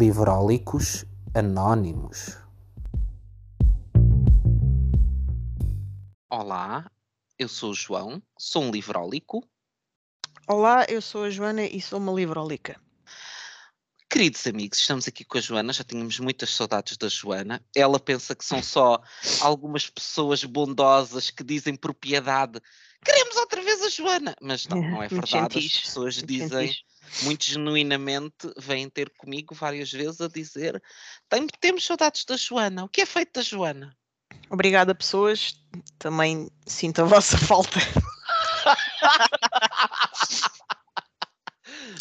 Livrólicos Anónimos. Olá, eu sou o João, sou um livrólico. Olá, eu sou a Joana e sou uma livrólica. Queridos amigos, estamos aqui com a Joana, já tínhamos muitas saudades da Joana. Ela pensa que são só algumas pessoas bondosas que dizem propriedade. Queremos outra vez a Joana! Mas não, não é verdade. As pessoas dizem. Muito genuinamente, vêm ter comigo várias vezes a dizer: "Tem- temos saudades da Joana. O que é feito da Joana? Obrigada, pessoas. Também sinto a vossa falta.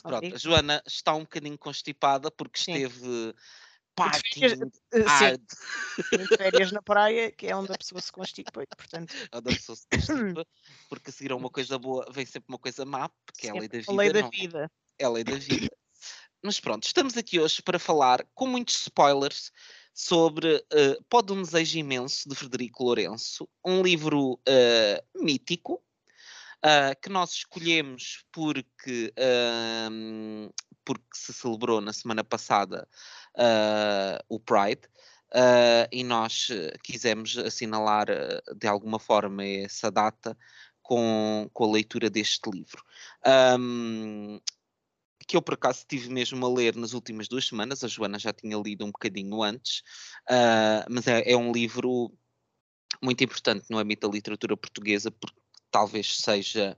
Pronto, a Joana está um bocadinho constipada porque Sim. esteve partying Eh, Sim, férias na praia, que é onde a pessoa se constipa. Portanto, onde a pessoa se constipa, porque a seguir a uma coisa boa vem sempre uma coisa má, porque é a lei da vida. a lei da é? vida. É lei da vida. Mas pronto, estamos aqui hoje para falar com muitos spoilers sobre uh, Pode um Desejo Imenso, de Frederico Lourenço, um livro eh, mítico, ah, que nós escolhemos porque, ahm, porque se celebrou na semana passada o Pride. e nós quisemos assinalar de alguma forma essa data com, com a leitura deste livro. Ahm, que eu por acaso estive mesmo a ler nas últimas duas semanas, a Joana já tinha lido um bocadinho antes, ah, mas é, é um livro muito importante no âmbito da literatura portuguesa, porque talvez seja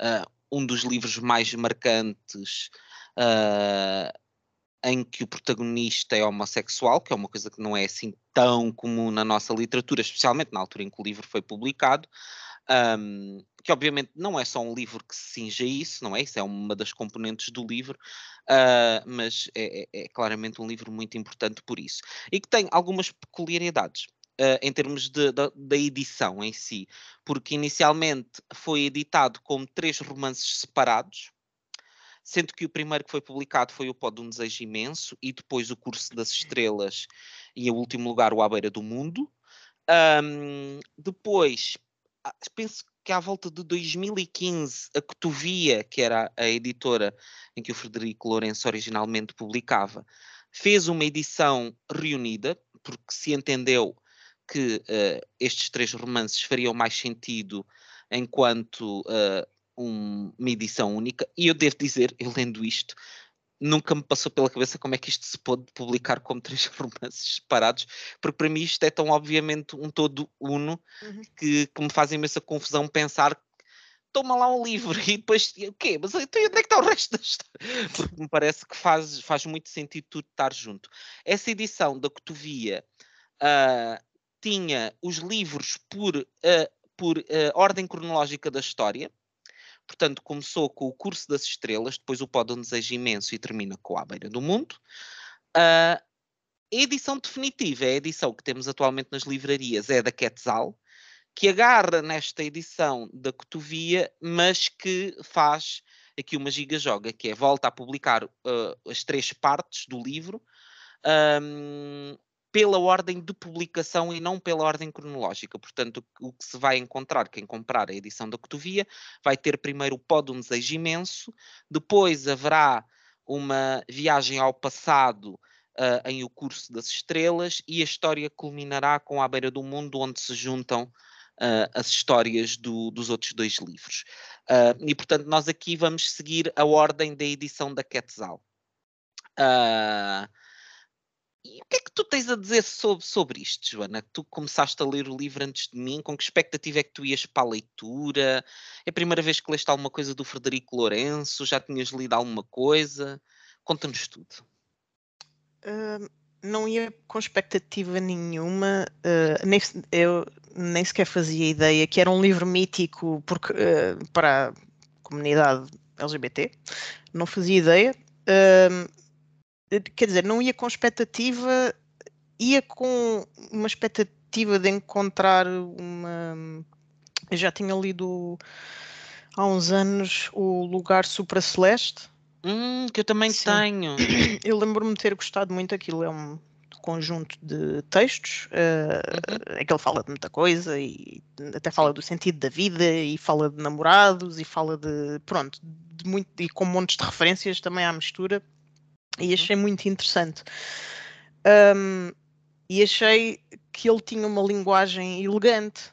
ah, um dos livros mais marcantes ah, em que o protagonista é homossexual, que é uma coisa que não é assim tão comum na nossa literatura, especialmente na altura em que o livro foi publicado. Ahm, que obviamente não é só um livro que se cinge a isso, não é? Isso é uma das componentes do livro, ah, mas é, é- é claramente um livro muito importante por isso. E que tem algumas peculiaridades. ah, em termos de- da, da edição em si, porque inicialmente foi editado como três romances separados, sendo que o primeiro que foi publicado foi o Pó de um Desejo Imenso, e depois o Curso das Estrelas, e em último lugar o À Beira do Mundo. Ahm, depois, ah, penso que à volta de 2015, a Cotovia, que era a editora em que o Frederico Lourenço originalmente publicava, fez uma edição reunida, porque se entendeu que eh, estes três romances fariam mais sentido enquanto eh, um- uma edição única. E eu devo dizer, eu lendo isto, nunca me passou pela cabeça como é que isto se pode publicar como três romances separados, porque para mim isto é tão obviamente um todo uno Uhum. que, que me faz imensa confusão pensar toma lá um livro e depois o quê? Mas então, onde é que está o resto da história? Porque me parece que faz, faz muito sentido tudo estar junto. Essa edição da Cotovia ah, tinha os livros por, ah, por ah, ordem cronológica da história. Portanto, começou com o Curso das Estrelas, depois o Pó de um Desejo Imenso e termina com A Beira do Mundo. Ah, a edição definitiva, é a edição que temos atualmente nas livrarias, é da Quetzal, que agarra nesta edição da Cotovia, mas que faz aqui uma giga-joga, que é volta a publicar ah, as três partes do livro ahm, pela ordem de publicação e não pela ordem cronológica. Portanto, o, que se vai encontrar, quem comprar a edição da Cotovia, vai ter primeiro o Pó de um Desejo Imenso, depois haverá uma viagem ao passado ah, em O Curso das Estrelas e a história culminará com A Beira do Mundo, onde se juntam ah, as histórias do- dos outros dois livros. Ah, e, portanto, nós aqui vamos seguir a ordem da edição da Quetzal. Ah, e o que é que tu tens a dizer sobre, sobre isto, Joana? Tu começaste a ler o livro antes de mim, com que expectativa é que tu ias para a leitura? É a primeira vez que leste alguma coisa do Frederico Lourenço? Já tinhas lido alguma coisa? Conta-nos tudo. Ah, não ia com expectativa nenhuma. ah, nem, eu nem sequer fazia ideia que era um livro mítico porque, ah, para a comunidade LGBT. Não fazia ideia. Ah, quer dizer, não ia com expectativa, ia com uma expectativa de encontrar uma. Eu já tinha lido há uns anos o Lugar Supraceleste. Hum, que eu também Sim. tenho. Eu lembro-me de ter gostado muito, aquilo é um conjunto de textos eh, Uhum. em que ele fala de muita coisa e até fala do sentido da vida e fala de namorados e fala de pronto, de muito, e com montes de referências também à mistura. E Uhum. achei muito interessante. Um, e achei que ele tinha uma linguagem elegante.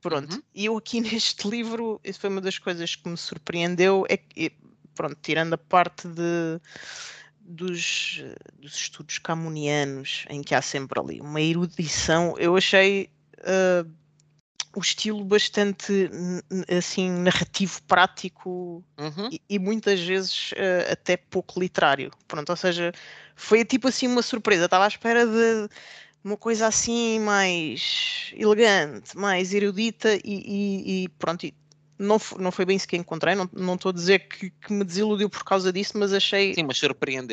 Pronto. Uhum. E eu aqui neste livro, isso foi uma das coisas que me surpreendeu, é que, pronto, tirando a parte de, dos, dos estudos camunianos, em que há sempre ali uma erudição, eu achei uh, o estilo bastante assim narrativo prático Uhum. e, e, muitas vezes uh, até pouco literário. Pronto ou seja foi tipo assim uma surpresa. Estava à espera de uma coisa assim mais elegante mais erudita e, e, e pronto não, não foi bem isso que encontrei. Não, estou a dizer que, que, me desiludiu por causa disso mas achei sim mas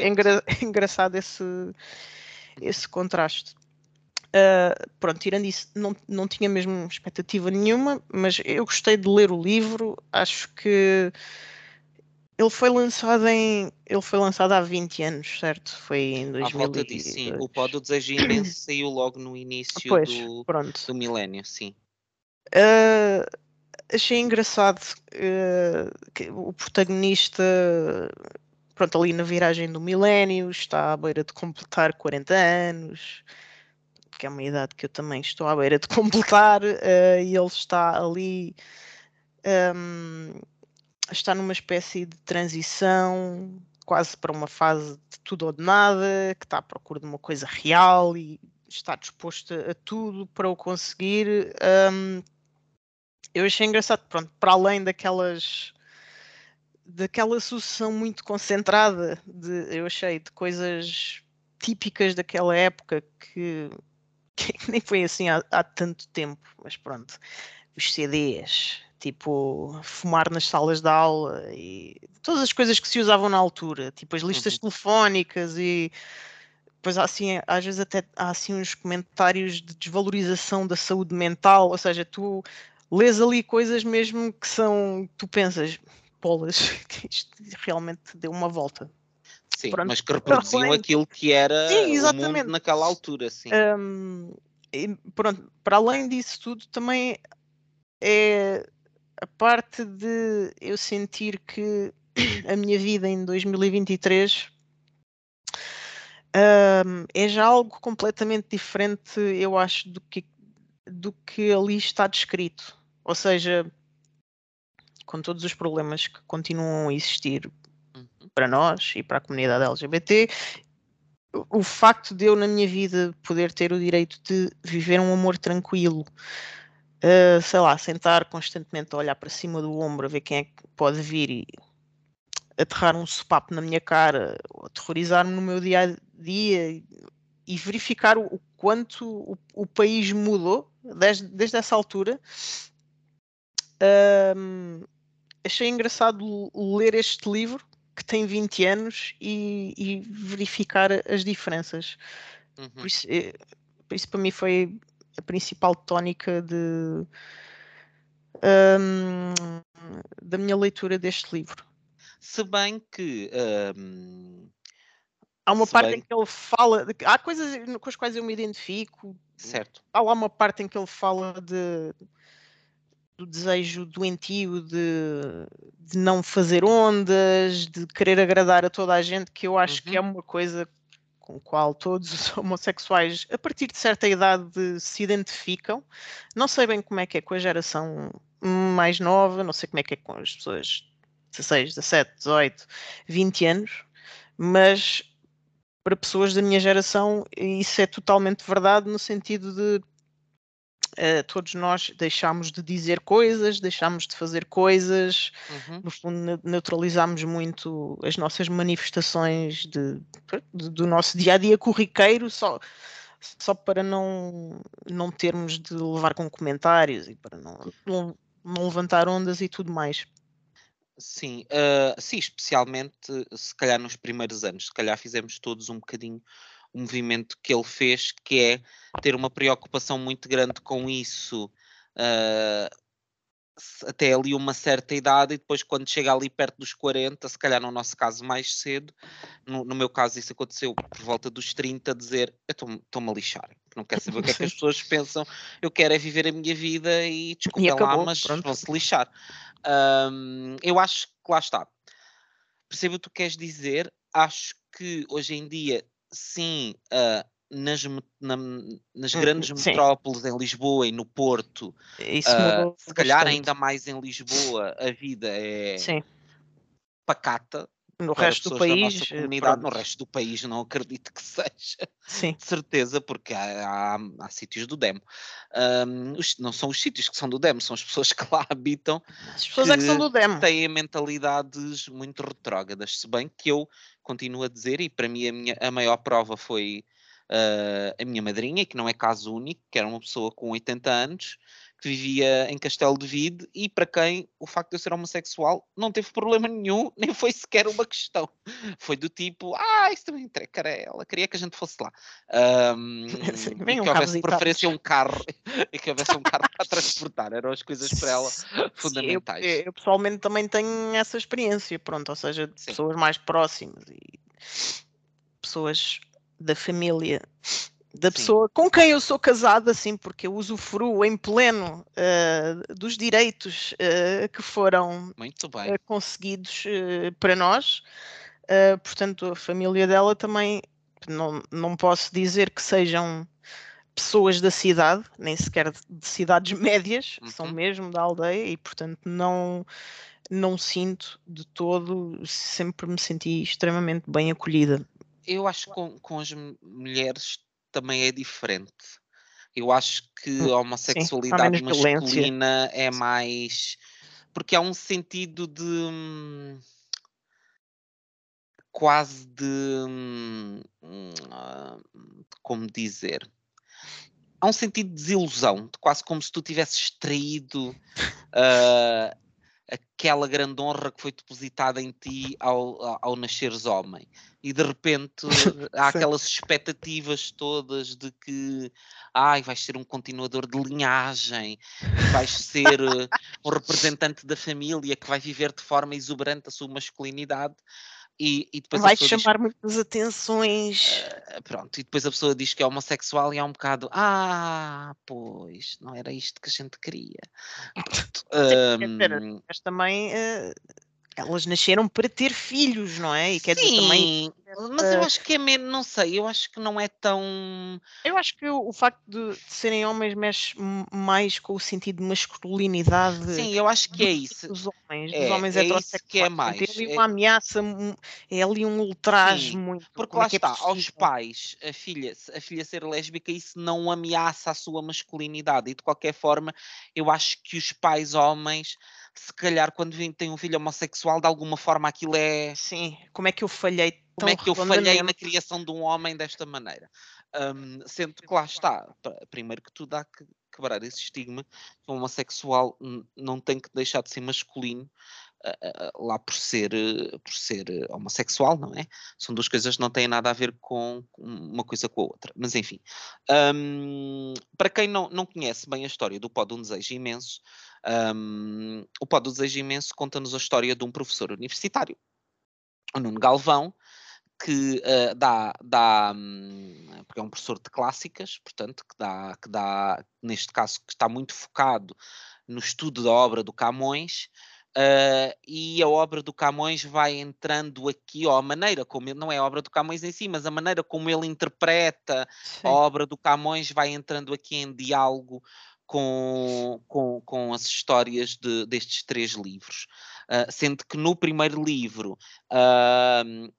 engra, engraçado esse esse contraste Uh, pronto, tirando isso, não, não tinha mesmo expectativa nenhuma, mas eu gostei de ler o livro. Acho que ele foi lançado em. Ele foi lançado há 20 anos, certo? Foi em 2000. À volta disso, sim. O Pó do Desejo Imenso saiu logo no início pois, do, pronto. do milénio, sim. Uh, achei engraçado uh, que o protagonista pronto, ali na viragem do milénio, está à beira de completar 40 anos, que é uma idade que eu também estou à beira de completar, uh, e ele está ali, um, está numa espécie de transição, quase para uma fase de tudo ou de nada, que está à procura de uma coisa real e está disposto a, tudo para o conseguir. Um, eu achei engraçado, pronto, para além daquelas daquela sucessão muito concentrada de, eu achei, de coisas típicas daquela época que que nem foi assim há, há, tanto tempo, mas pronto, os CDs, tipo fumar nas salas de aula e todas as coisas que se usavam na altura, tipo as listas uhum. telefónicas e depois assim, às vezes até há assim uns comentários de desvalorização da saúde mental, ou seja, tu lês ali coisas mesmo que são, tu pensas, polas, que isto realmente deu uma volta. Sim, Pronto, mas que reproduziam aquilo que era sim, o mundo naquela altura, sim. Um, pronto, para além disso tudo, também é a parte de eu sentir que a minha vida em 2023 um, é já algo completamente diferente, eu acho, do que, do que ali está descrito. Ou seja, com todos os problemas que continuam a existir para nós e para a comunidade LGBT. O facto de eu, na minha vida, poder ter o direito de viver um amor tranquilo, uh, sei lá, sentar constantemente a olhar para cima do ombro, a ver quem é que pode vir e aterrar um sopapo na minha cara, aterrorizar-me no meu dia a dia e verificar o, quanto o, o, país mudou desde, desde essa altura. Um, achei engraçado ler este livro que tem 20 anos e, e verificar as diferenças. Uhum. Por, isso, eh, por, isso, para mim, foi a principal tónica de, um, da minha leitura deste livro. Se bem que. Um, há uma parte bem... em que ele fala. De, há coisas com as quais eu me identifico. Certo. Há lá uma parte em que ele fala de do desejo doentio de, de não fazer ondas, de querer agradar a toda a gente, que eu acho uhum. que é uma coisa com a qual todos os homossexuais, a partir de certa idade, se identificam. Não sei bem como é que é com a geração mais nova, não sei como é que é com as pessoas 16, 17, 18, 20 anos, mas para pessoas da minha geração isso é totalmente verdade no sentido de uh, todos nós deixámos de dizer coisas, deixámos de fazer coisas, uhum. no fundo neutralizámos muito as nossas manifestações de, de, do nosso dia a dia corriqueiro, só, só para não, não termos de levar com comentários e para não, não, não levantar ondas e tudo mais. Sim, uh, sim, especialmente se calhar nos primeiros anos, se calhar fizemos todos um bocadinho movimento que ele fez, que é ter uma preocupação muito grande com isso uh, até ali uma certa idade e depois quando chega ali perto dos 40, se calhar no nosso caso mais cedo, no, no meu caso isso aconteceu por volta dos 30, dizer eu estou-me a lixar, não quero saber o que é que as pessoas pensam, eu quero é viver a minha vida e desculpa lá, mas vão-se lixar. Um, eu acho que lá está. Percebo o que tu queres dizer, acho que hoje em dia, sim, uh, nas, na, nas hum, grandes sim. metrópoles, em Lisboa e no Porto, uh, se calhar ainda mais em Lisboa, a vida é sim. pacata, no resto do país, eh, comunidade, no resto do país não acredito que seja, Sim. de certeza, porque há, há, há sítios do demo. Um, não são os sítios que são do demo, são as pessoas que lá habitam. As pessoas que, é que são do demo. Têm mentalidades muito retrógradas, se bem que eu continuo a dizer, e para mim a, minha, a maior prova foi uh, a minha madrinha, que não é caso único, que era uma pessoa com 80 anos, que vivia em Castelo de Vide e para quem o facto de eu ser homossexual não teve problema nenhum, nem foi sequer uma questão. Foi do tipo, ah, isso também entrega, ela queria que a gente fosse lá. Um, Sim, e que um houvesse preferência um carro e que houvesse um carro para transportar, eram as coisas para ela fundamentais. Eu, eu, pessoalmente também tenho essa experiência, pronto, ou seja, de Sim. pessoas mais próximas e pessoas da família da pessoa Sim. com quem eu sou casada, assim, porque eu usufruo em pleno uh, dos direitos uh, que foram uh, conseguidos para nós. portanto, a família dela também não, não posso dizer que sejam pessoas da cidade, nem sequer de cidades médias, uhum. são mesmo da aldeia e, portanto, não não sinto de todo, sempre me senti extremamente bem acolhida. Eu acho que com, com as mulheres também é diferente. Eu acho que hum, a homossexualidade Sim, masculina é mais. Porque há um sentido de. Quase de. Como dizer? Há um sentido de desilusão, de quase como se tu tivesses traído uh, aquela grande honra que foi depositada em ti ao, ao, ao nasceres homem. E de repente há aquelas expectativas todas de que ai, vais ser um continuador de linhagem, vais ser uh, um representante da família que vai viver de forma exuberante a sua masculinidade. E, e depois vai chamar diz, muitas atenções. Uh, pronto, e depois a pessoa diz que é homossexual e há um bocado, ah, pois, não era isto que a gente queria. Pronto, um, mas também uh, elas nasceram para ter filhos, não é? E quer Sim, dizer também. Mas eu acho que é menos, não sei, eu acho que não é tão. Eu acho que o, o facto de, de, serem homens mexe mais com o sentido de masculinidade. Sim, eu acho que é isso. Dos homens, é, dos homens é heterossexuais. que é mais. Tem ali uma é... ameaça, é ali um ultraje muito. Porque lá é, é está, é aos pais, a filha, a filha ser lésbica, isso não ameaça a sua masculinidade. E de qualquer forma, eu acho que os pais homens se calhar quando tem um filho homossexual, de alguma forma aquilo é. Sim, como é que eu falhei Como é que eu falhei na criação de um homem desta maneira? Um, sendo que lá está, primeiro que tudo há que quebrar esse estigma que o homossexual não tem que deixar de ser masculino lá por ser, uh, por ser homossexual, não é? São duas coisas que não têm nada a ver com uma coisa com a outra. Mas enfim, um, para quem não, não conhece bem a história do Pó de um Desejo Imenso, um, o Pó do Desejo Imenso conta-nos a história de um professor universitário, o Nuno Galvão, que uh, dá, dá um, porque é um professor de clássicas, portanto, que dá, que dá, neste caso, que está muito focado no estudo da obra do Camões, uh, e a obra do Camões vai entrando aqui, ó, a maneira como ele, não é a obra do Camões em si, mas a maneira como ele interpreta Sim. a obra do Camões vai entrando aqui em diálogo com, com, com as histórias de, destes três livros. Uh, sendo que no primeiro livro, uh,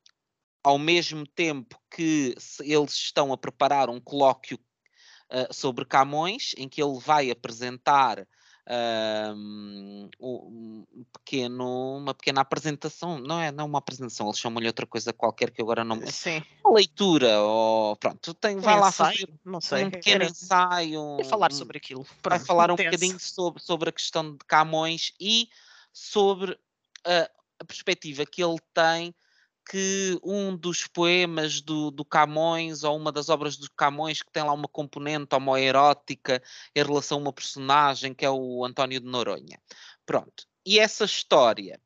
ao mesmo tempo que eles estão a preparar um colóquio uh, sobre Camões, em que ele vai apresentar um, um pequeno, uma pequena apresentação, não é, não uma apresentação, eles chamam-lhe outra coisa qualquer que agora não Sim. Uma leitura, ou pronto, tem, vai lá fazer não sei, um pequeno era... ensaio. Vai falar sobre aquilo. Vai falar um bocadinho sobre, sobre a questão de Camões e sobre a, a perspectiva que ele tem que um dos poemas do, do, Camões ou uma das obras do Camões que tem lá uma componente homoerótica em relação a uma personagem que é o António de Noronha. Pronto. E essa história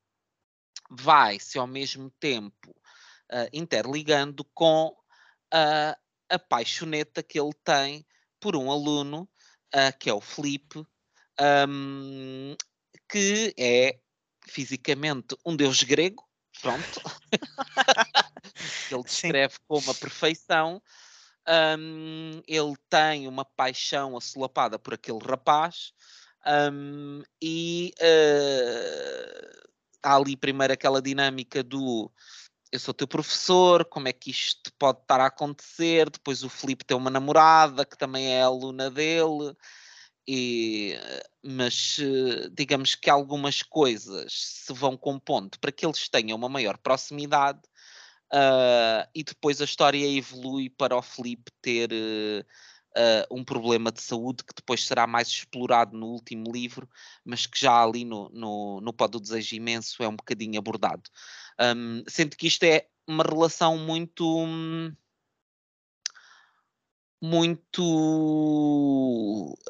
vai-se ao mesmo tempo uh, interligando com uh, a paixoneta que ele tem por um aluno, uh, que é o Felipe, um, que é fisicamente um deus grego, pronto, ele descreve Sim. como a perfeição. Um, ele tem uma paixão assolapada por aquele rapaz um, e uh, há ali primeiro aquela dinâmica do eu sou teu professor, como é que isto pode estar a acontecer? Depois o Felipe tem uma namorada que também é aluna dele, e, mas digamos que algumas coisas se vão compondo para que eles tenham uma maior proximidade uh, e depois a história evolui para o Felipe ter uh, um problema de saúde que depois será mais explorado no último livro, mas que já ali no, no, no Pó do Desejo Imenso é um bocadinho abordado. Um, sendo que isto é uma relação muito. Muito.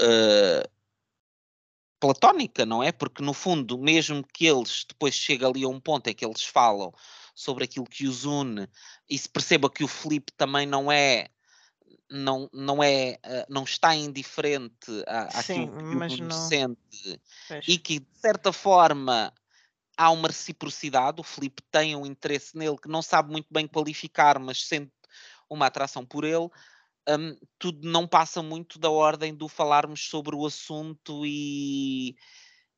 Uh, platónica, não é? Porque no fundo, mesmo que eles depois cheguem ali a um ponto em que eles falam sobre aquilo que os une e se perceba que o Felipe também não é não, não é não está indiferente à, Sim, àquilo que o não... sente e que de certa forma há uma reciprocidade, o Felipe tem um interesse nele que não sabe muito bem qualificar, mas sente uma atração por ele, um, tudo não passa muito da ordem do falarmos sobre o assunto e,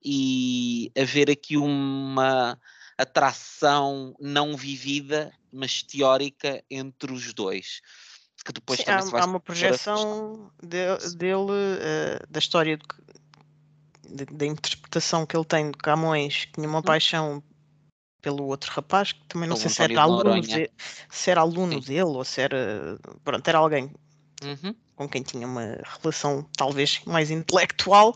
e haver aqui uma atração não vivida, mas teórica entre os dois. Que depois Sim, há, há, uma projeção de, dele, uh, da história de, da interpretação que ele tem de Camões, que tinha uma hum. paixão pelo outro rapaz, que também não sei se era, aluno de, se era aluno Sim. dele ou se era. Pronto, era alguém uhum. com quem tinha uma relação talvez mais intelectual,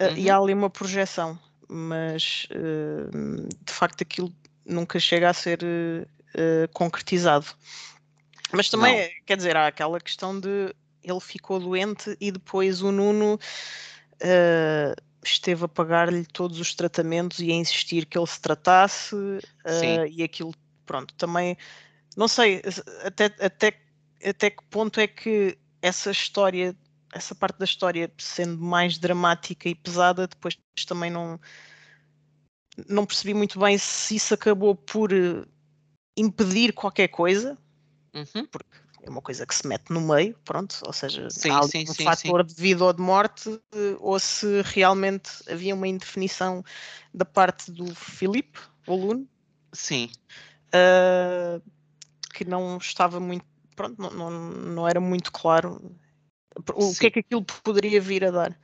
uh, uhum. e há ali uma projeção, mas uh, de facto aquilo nunca chega a ser uh, concretizado. Mas também, não. quer dizer, há aquela questão de ele ficou doente e depois o Nuno esteve a pagar-lhe todos os tratamentos e a insistir que ele se tratasse uh, e aquilo, pronto, também não sei até, até, até que ponto é que essa história, essa parte da história sendo mais dramática e pesada, depois também não não percebi muito bem se isso acabou por eh, impedir qualquer coisa, uhum. porque é uma coisa que se mete no meio, pronto, ou seja, sim, há sim, um sim, fator de vida ou de morte, ou se realmente havia uma indefinição da parte do Filipe, o aluno. Sim. Uh, que não estava muito, pronto, não, não, não era muito claro o que é que aquilo poderia vir a dar.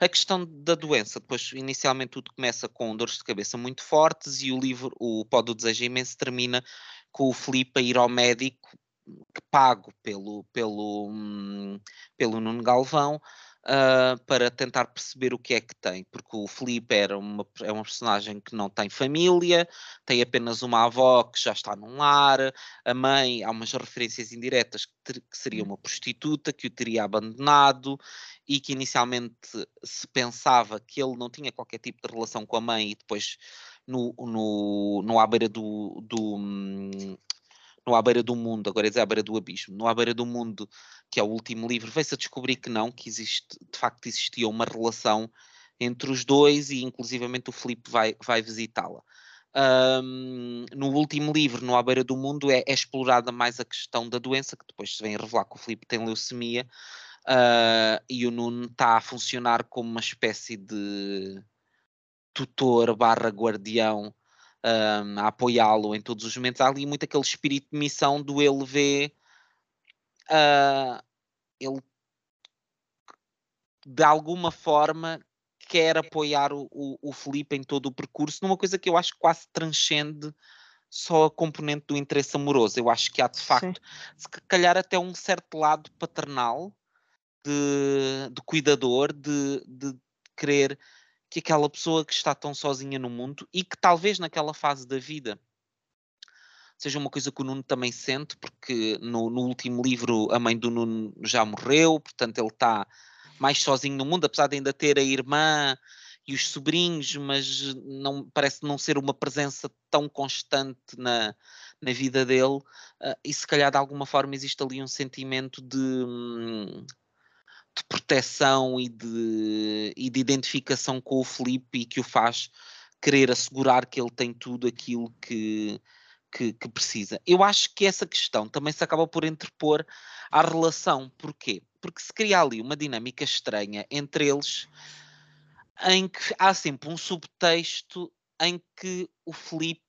A questão da doença, depois inicialmente tudo começa com dores de cabeça muito fortes e o livro, o Pó do Desejo Imenso, termina com o Filipe a ir ao médico pago pelo, pelo, hum, pelo Nuno Galvão uh, para tentar perceber o que é que tem, porque o Felipe era uma, é uma personagem que não tem família, tem apenas uma avó que já está num lar, a mãe, há umas referências indiretas que, ter, que seria hum. uma prostituta que o teria abandonado e que inicialmente se pensava que ele não tinha qualquer tipo de relação com a mãe e depois no, no, no à beira do, do, hum, no À Beira do Mundo, agora é dizer À Beira do Abismo, no À Beira do Mundo, que é o último livro, veio-se a descobrir que não, que existe, de facto existia uma relação entre os dois e inclusivamente o Filipe vai, vai visitá-la. Um, no último livro, no À Beira do Mundo, é, é, explorada mais a questão da doença, que depois se vem revelar que o Filipe tem leucemia, uh, e o Nuno está a funcionar como uma espécie de tutor barra guardião um, a apoiá-lo em todos os momentos. Há ali muito aquele espírito de missão do ele ver uh, ele de alguma forma quer apoiar o, o, o Felipe em todo o percurso, numa coisa que eu acho que quase transcende só a componente do interesse amoroso. Eu acho que há de facto, Sim. se calhar até um certo lado paternal de, de cuidador, de, de querer que aquela pessoa que está tão sozinha no mundo e que talvez naquela fase da vida seja uma coisa que o Nuno também sente, porque no, no último livro a mãe do Nuno já morreu, portanto ele está mais sozinho no mundo, apesar de ainda ter a irmã e os sobrinhos, mas não parece não ser uma presença tão constante na, na vida dele, uh, e se calhar de alguma forma existe ali um sentimento de. De proteção e de, e de identificação com o Felipe e que o faz querer assegurar que ele tem tudo aquilo que, que, que, precisa. Eu acho que essa questão também se acaba por interpor à relação. Porquê? Porque se cria ali uma dinâmica estranha entre eles, em que há sempre um subtexto em que o Felipe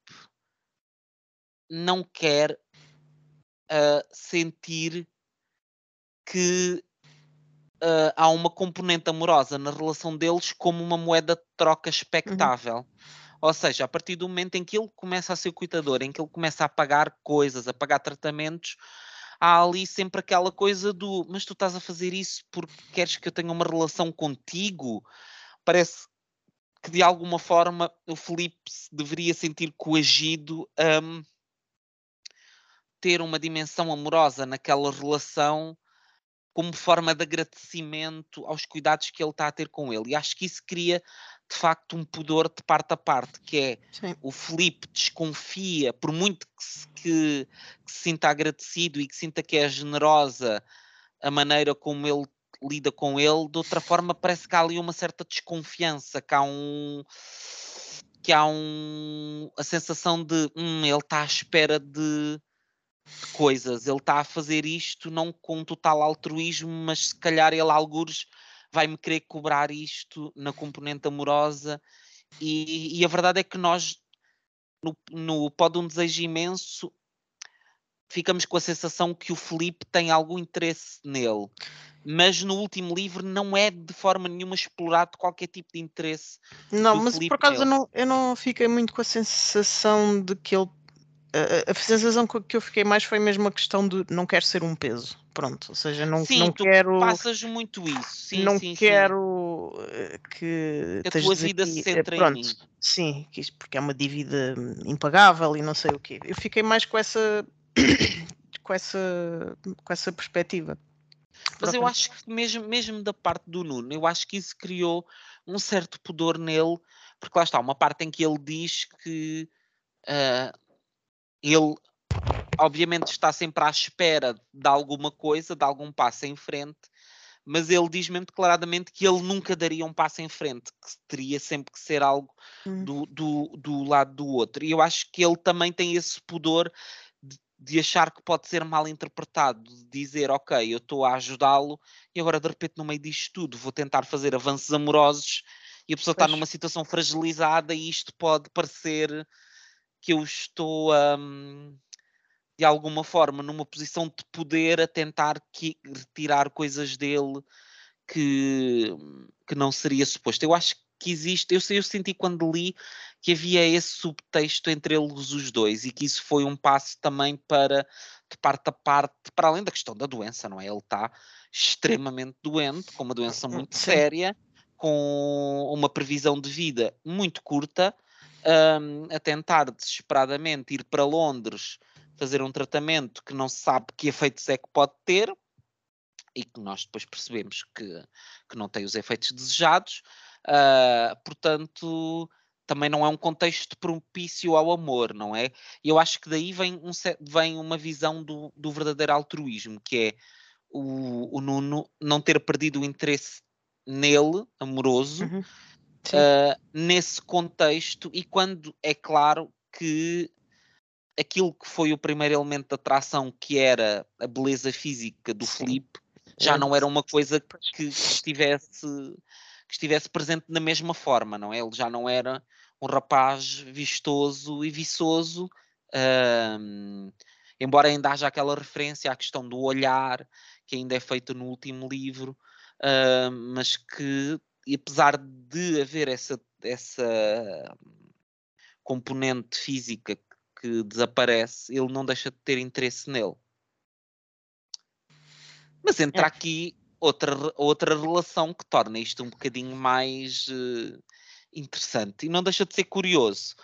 não quer uh, sentir que uh, há uma componente amorosa na relação deles como uma moeda de troca expectável. Uhum. Ou seja, a partir do momento em que ele começa a ser cuidador, em que ele começa a pagar coisas, a pagar tratamentos, há ali sempre aquela coisa do mas tu estás a fazer isso porque queres que eu tenha uma relação contigo? Parece que de alguma forma o Felipe deveria sentir coagido a um, ter uma dimensão amorosa naquela relação como forma de agradecimento aos cuidados que ele está a ter com ele. E acho que isso cria de facto um pudor de parte a parte, que é Sim. o Felipe desconfia, por muito que se, que, que se sinta agradecido e que sinta que é generosa a maneira como ele lida com ele, de outra forma parece que há ali uma certa desconfiança, que há um que há um a sensação de hum, ele está à espera de de coisas. Ele está a fazer isto não com total altruísmo, mas se calhar ele, algures, vai-me querer cobrar isto na componente amorosa. E, e a verdade é que nós, no, no Pode um Desejo Imenso, ficamos com a sensação que o Felipe tem algum interesse nele. Mas no último livro não é de forma nenhuma explorado qualquer tipo de interesse. Não, mas Felipe por acaso eu não, eu não fiquei muito com a sensação de que ele a, a sensação que eu fiquei mais foi mesmo a questão de não quero ser um peso. Pronto, ou seja, não, sim, não quero. Passas muito isso. Sim, não sim, quero sim. Eh, que. A tua vida se centra pronto, em mim. Sim, porque é uma dívida impagável e não sei o quê. Eu fiquei mais com essa. com essa, com essa perspectiva. Mas eu acho que mesmo, mesmo da parte do Nuno, eu acho que isso criou um certo pudor nele, porque lá está, uma parte em que ele diz que uh, ele obviamente está sempre à espera de alguma coisa, de algum passo em frente, mas ele diz mesmo declaradamente que ele nunca daria um passo em frente, que teria sempre que ser algo hum. do, do, do lado do outro. E eu acho que ele também tem esse pudor de, de achar que pode ser mal interpretado, de dizer, ok, eu estou a ajudá-lo e agora de repente no meio disto tudo vou tentar fazer avanços amorosos e a pessoa pois. está numa situação fragilizada e isto pode parecer que eu estou um, de alguma forma numa posição de poder a tentar que, retirar coisas dele que, que não seria suposto. Eu acho que existe, eu, eu senti quando li que havia esse subtexto entre eles os dois e que isso foi um passo também para, de parte a parte, para além da questão da doença, não é? Ele está extremamente doente, com uma doença muito séria, com uma previsão de vida muito curta um, a tentar desesperadamente ir para Londres fazer um tratamento que não se sabe que efeitos é que pode ter e que nós depois percebemos que, que não tem os efeitos desejados. Uh, portanto, também não é um contexto propício ao amor, não é? E eu acho que daí vem, um, vem uma visão do, do verdadeiro altruísmo, que é o, o Nuno não ter perdido o interesse nele, amoroso, uhum uh, nesse contexto e quando é claro que aquilo que foi o primeiro elemento de atração, que era a beleza física do Sim. Felipe, já é. não era uma coisa que estivesse, que estivesse presente da mesma forma, não é? Ele já não era um rapaz vistoso e viçoso, uh, embora ainda haja aquela referência à questão do olhar, que ainda é feita no último livro, uh, mas que e apesar de haver essa, essa componente física que desaparece, ele não deixa de ter interesse nele. Mas entra é. aqui outra, outra relação que torna isto um bocadinho mais uh, interessante. E não deixa de ser curioso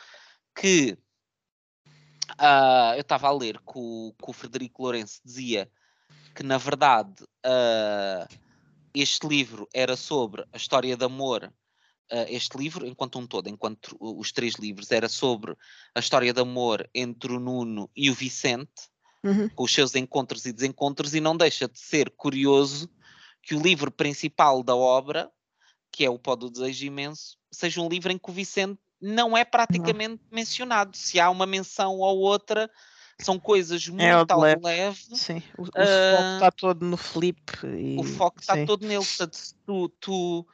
que uh, eu estava a ler que o, que o Frederico Lourenço dizia que, na verdade, uh, este livro era sobre a história de amor. Uh, este livro, enquanto um todo, enquanto os três livros, era sobre a história de amor entre o Nuno e o Vicente, uhum. com os seus encontros e desencontros, e não deixa de ser curioso que o livro principal da obra, que é o Pó do Desejo Imenso, seja um livro em que o Vicente não é praticamente não. mencionado. Se há uma menção ou outra, são coisas muito é ao leve. leve. Sim, o, o uh, foco está todo no flip. E... O foco está todo nele. Portanto, se tu, tu uh,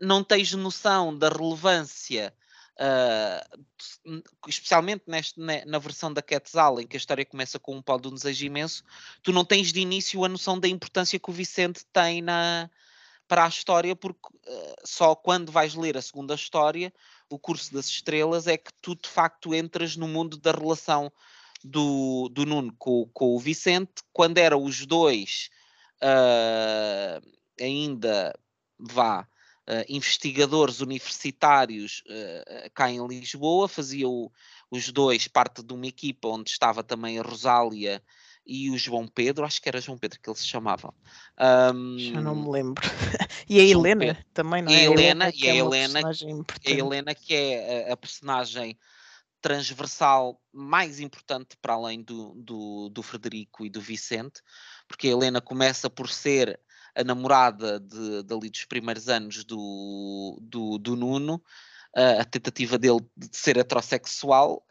não tens noção da relevância, uh, especialmente neste, na, na, versão da Quetzal, em que a história começa com um pau de um desejo imenso, tu não tens de início a noção da importância que o Vicente tem na, para a história, porque só quando vais ler a segunda história, o curso das estrelas, é que tu de facto entras no mundo da relação do, do Nuno com, com o Vicente, quando eram os dois uh, ainda vá. Uh, investigadores universitários uh, cá em Lisboa, faziam os dois parte de uma equipa onde estava também a Rosália e o João Pedro, acho que era João Pedro que eles se chamavam. Um, Já não me lembro. e a Helena também, não é? E a Helena, e a Helena, a Helena que é a, a personagem transversal mais importante para além do, do, do, Frederico e do Vicente, porque a Helena começa por ser a namorada de, dali dos primeiros anos do, do, do Nuno, a tentativa dele de ser heterossexual,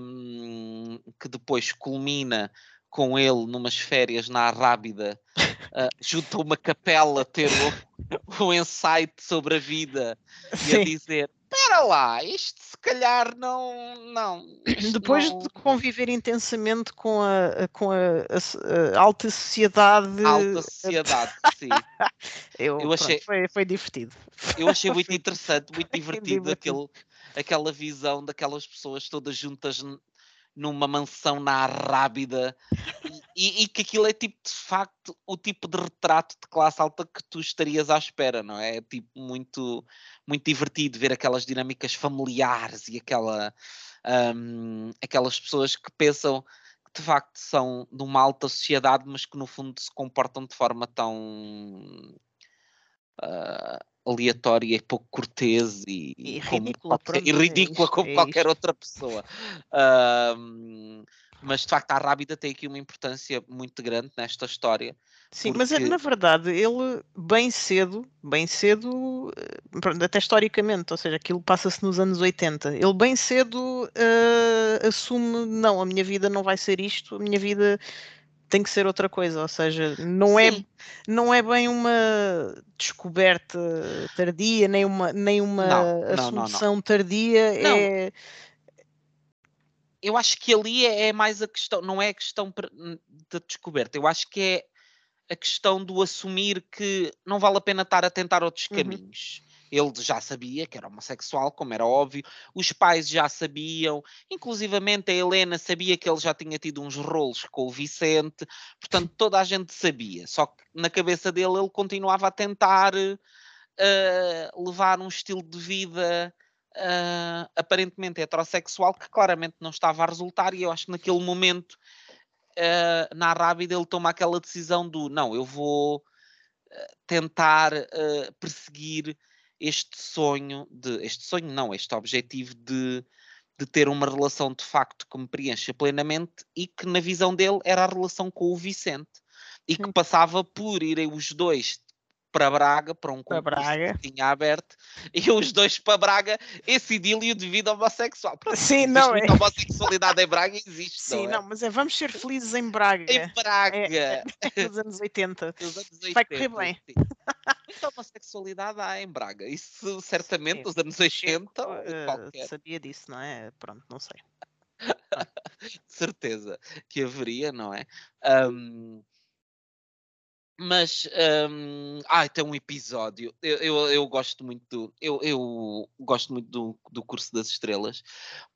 um, que depois culmina com ele numas férias na Arrábida, uh, junto a uma capela, ter um, um insight sobre a vida Sim. e a dizer espera lá, isto se calhar não. não Depois não... de conviver intensamente com a, com a, a, a alta sociedade. Alta sociedade, sim. eu, eu achei, pronto, foi, foi divertido. Eu achei muito interessante, muito divertido, aquele, aquela visão daquelas pessoas todas juntas numa mansão na Arrábida e, e, que aquilo é tipo de facto o tipo de retrato de classe alta que tu estarias à espera, não é? É tipo muito, muito divertido ver aquelas dinâmicas familiares e aquela, um, aquelas pessoas que pensam que de facto são de uma alta sociedade, mas que no fundo se comportam de forma tão uh, aleatória e pouco cortês e, e ridícula, qualquer, e ridícula é como é qualquer outra pessoa. Uh, mas de facto a Rábida tem aqui uma importância muito grande nesta história. Sim, porque... mas na verdade ele bem cedo, bem cedo, eh, até historicamente, ou seja, aquilo passa-se nos anos 80, ele bem cedo uh, assume, não, a minha vida não vai ser isto, a minha vida tem que ser outra coisa, ou seja, não é não é bem uma descoberta tardia, nem uma nem uma não, assunção não, não, tardia, é eu acho que ali é, é, mais a questão, não é a questão da descoberta, eu acho que é a questão do assumir que não vale a pena estar a tentar outros uhum. caminhos. Ele já sabia que era homossexual, como era óbvio, os pais já sabiam, inclusivamente a Helena sabia que ele já tinha tido uns rolos com o Vicente, portanto toda a gente sabia, só que na cabeça dele ele continuava a tentar uh, levar um estilo de vida uh, aparentemente heterossexual que claramente não estava a resultar, e eu acho que naquele momento uh, na Arábida ele toma aquela decisão do não, eu vou tentar perseguir este sonho de este sonho não, este objetivo de, de ter uma relação de facto que me preencha plenamente e que na visão dele era a relação com o Vicente e que passava por irem os dois para Braga, para um concurso Braga. que tinha aberto, e os dois para Braga, esse idílio de vida homossexual. Pronto, Sim, não é. A homossexualidade em Braga existe. Sim, não, é? não, mas é vamos ser felizes em Braga. Em Braga. É, é, nos anos 80. Nos anos 80 Vai correr bem. Sim. Então, homossexualidade há em Braga. Isso certamente nos anos 80. Uh, sabia disso, não é? Pronto, não sei. certeza que haveria, não é? Um, mas um, ah, tem um episódio. Eu, eu, eu, gosto muito do, eu, eu gosto muito do, do curso das estrelas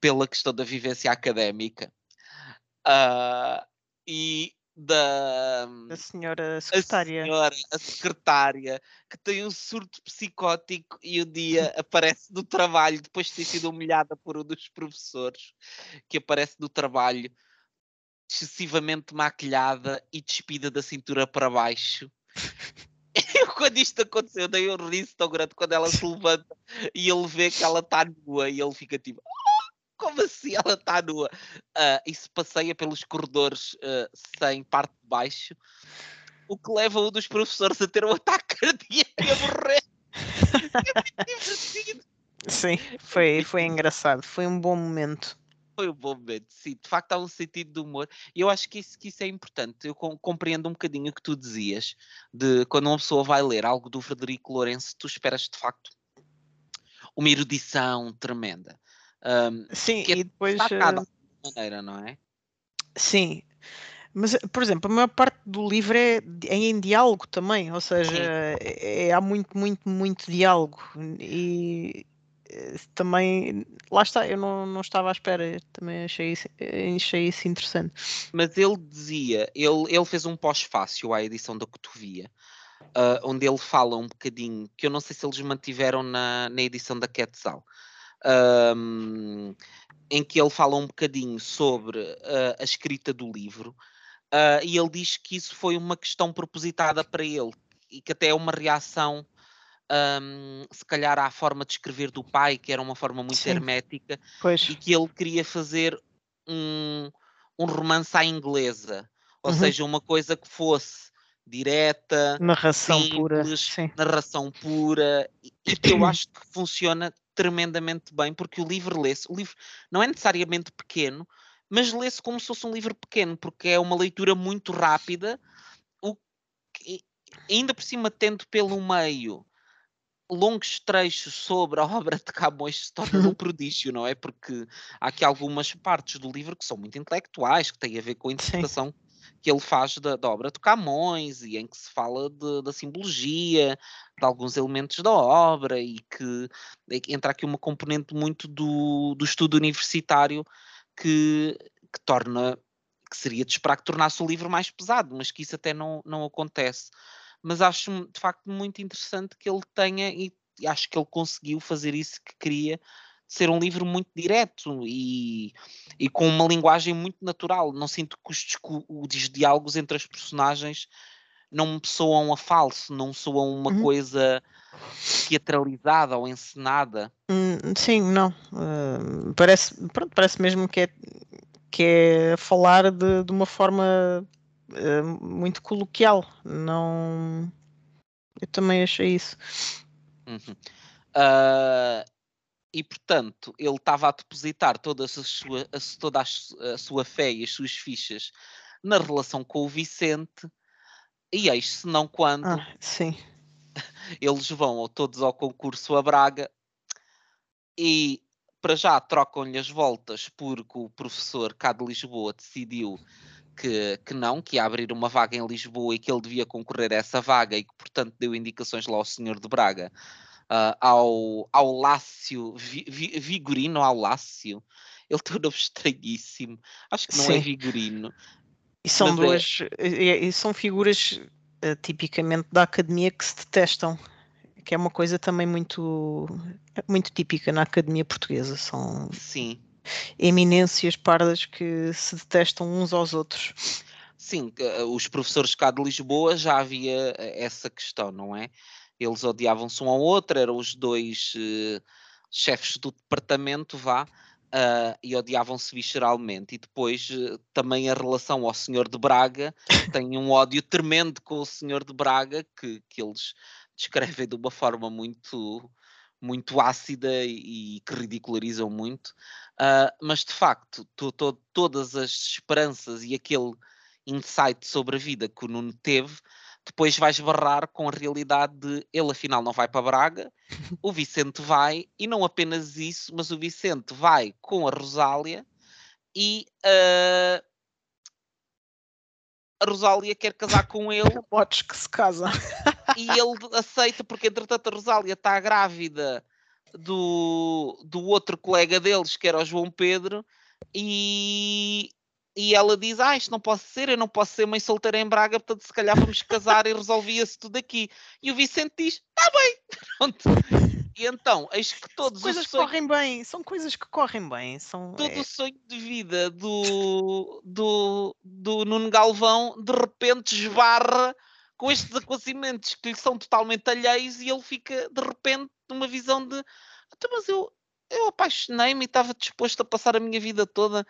pela questão da vivência académica. Uh, e da a senhora secretária. A senhora, a secretária, que tem um surto psicótico e um dia aparece no trabalho, depois de ter sido humilhada por um dos professores, que aparece no trabalho excessivamente maquilhada e despida da cintura para baixo. Eu, quando isto aconteceu, dei um riso tão grande quando ela se levanta e ele vê que ela está nua e ele fica tipo. Ah, como assim ela está nua? Uh, e se passeia pelos corredores uh, sem parte de baixo, o que leva um dos professores a ter um ataque cardíaco e a morrer. é muito divertido. Sim, foi, foi engraçado, foi um bom momento. Foi um bom momento, sim. De facto, há um sentido de humor. E eu acho que isso, que isso é importante. Eu compreendo um bocadinho o que tu dizias, de quando uma pessoa vai ler algo do Frederico Lourenço, tu esperas de facto uma erudição tremenda. Um, sim, é e depois. Sacada, uh... de maneira, não é? Sim, mas, por exemplo, a maior parte do livro é, é em diálogo também, ou seja, é, é, há muito, muito, muito diálogo. E eh, também, lá está, eu não, não estava à espera, também achei isso, achei isso interessante. Mas ele dizia, ele, ele fez um pós-fácil à edição da Cotovia, uh, onde ele fala um bocadinho, que eu não sei se eles mantiveram na, na edição da Quetzal. Um, em que ele fala um bocadinho sobre uh, a escrita do livro Uh, e ele diz que isso foi uma questão propositada para ele e que até é uma reação, um, se calhar, à forma de escrever do pai, que era uma forma muito Sim. hermética, pois. e que ele queria fazer um, um romance à inglesa, ou uhum. seja, uma coisa que fosse direta, narração simples, pura, narração pura, e, e que eu acho que funciona tremendamente bem, porque o livro lê-se, o livro não é necessariamente pequeno, mas lê-se como se fosse um livro pequeno, porque é uma leitura muito rápida, o que, ainda por cima tendo pelo meio longos trechos sobre a obra de Camões se torna um prodígio, não é? Porque há aqui algumas partes do livro que são muito intelectuais, que têm a ver com a interpretação Sim. que ele faz da, da, obra de Camões e em que se fala de, da simbologia, de alguns elementos da obra e que entra aqui uma componente muito do, do estudo universitário que, que torna que seria de esperar que tornasse o livro mais pesado, mas que isso até não, não acontece. Mas acho de facto muito interessante que ele tenha, e, acho que ele conseguiu fazer isso que queria, ser um livro muito direto e, e com uma linguagem muito natural. Não sinto que os, os diálogos entre as personagens não soam a falso, não soam uma uhum. coisa teatralizada ou encenada. Hum, sim, não. Uh, parece, pronto, parece mesmo que é, que é falar de, de uma forma uh, muito coloquial. Não. Eu também achei isso. Uhum. Uh, e portanto, ele estava a depositar toda a sua, a, toda a, a sua fé e as suas fichas na relação com o Vicente e eis se não quando ah, sim. eles vão todos ao concurso a Braga e para já trocam-lhe as voltas porque o professor cá de Lisboa decidiu que, que não, que ia abrir uma vaga em Lisboa e que ele devia concorrer a essa vaga e que, portanto, deu indicações lá ao senhor de Braga, uh, ao, ao Lácio Vi, Vi, Vigorino, ao Lácio. Ele tem um nome estranhíssimo. Acho que não é Sim. é Vigorino. E são é duas, é... e são figuras uh, tipicamente da academia que se detestam, que é uma coisa também muito, muito típica na academia portuguesa. São Sim. Eminências pardas que se detestam uns aos outros. Sim, eh, os professores cá de Lisboa já havia eh, essa questão, não é? Eles odiavam-se um ao outro, eram os dois uh, chefes do departamento, vá, Uh, e odiavam-se visceralmente. E depois uh, também a relação ao Senhor de Braga tem um ódio tremendo com o Senhor de Braga que, que eles descrevem de uma forma muito muito ácida e, e que ridicularizam muito, uh, mas de facto to, to, todas as esperanças e aquele insight sobre a vida que o Nuno teve depois vais barrar com a realidade de ele afinal não vai para Braga, o Vicente vai, e não apenas isso, mas o Vicente vai com a Rosália e uh, a Rosália quer casar com ele. Podes que se casa. e ele aceita, porque entretanto a Rosália está grávida do, do outro colega deles, que era o João Pedro, e e ela diz: Ah, isto não pode ser, eu não posso ser mãe solteira em Braga, portanto, se calhar vamos casar e resolvia-se tudo aqui. E o Vicente diz: Está bem, pronto. E então, eis que todos coisas os sonhos... correm bem, são coisas que correm bem. São, Todo é... o sonho de vida do, do, do Nuno Galvão de repente esbarra com estes acontecimentos que lhe são totalmente alheios e ele fica de repente numa visão de então, mas eu, eu apaixonei-me e estava disposto a passar a minha vida toda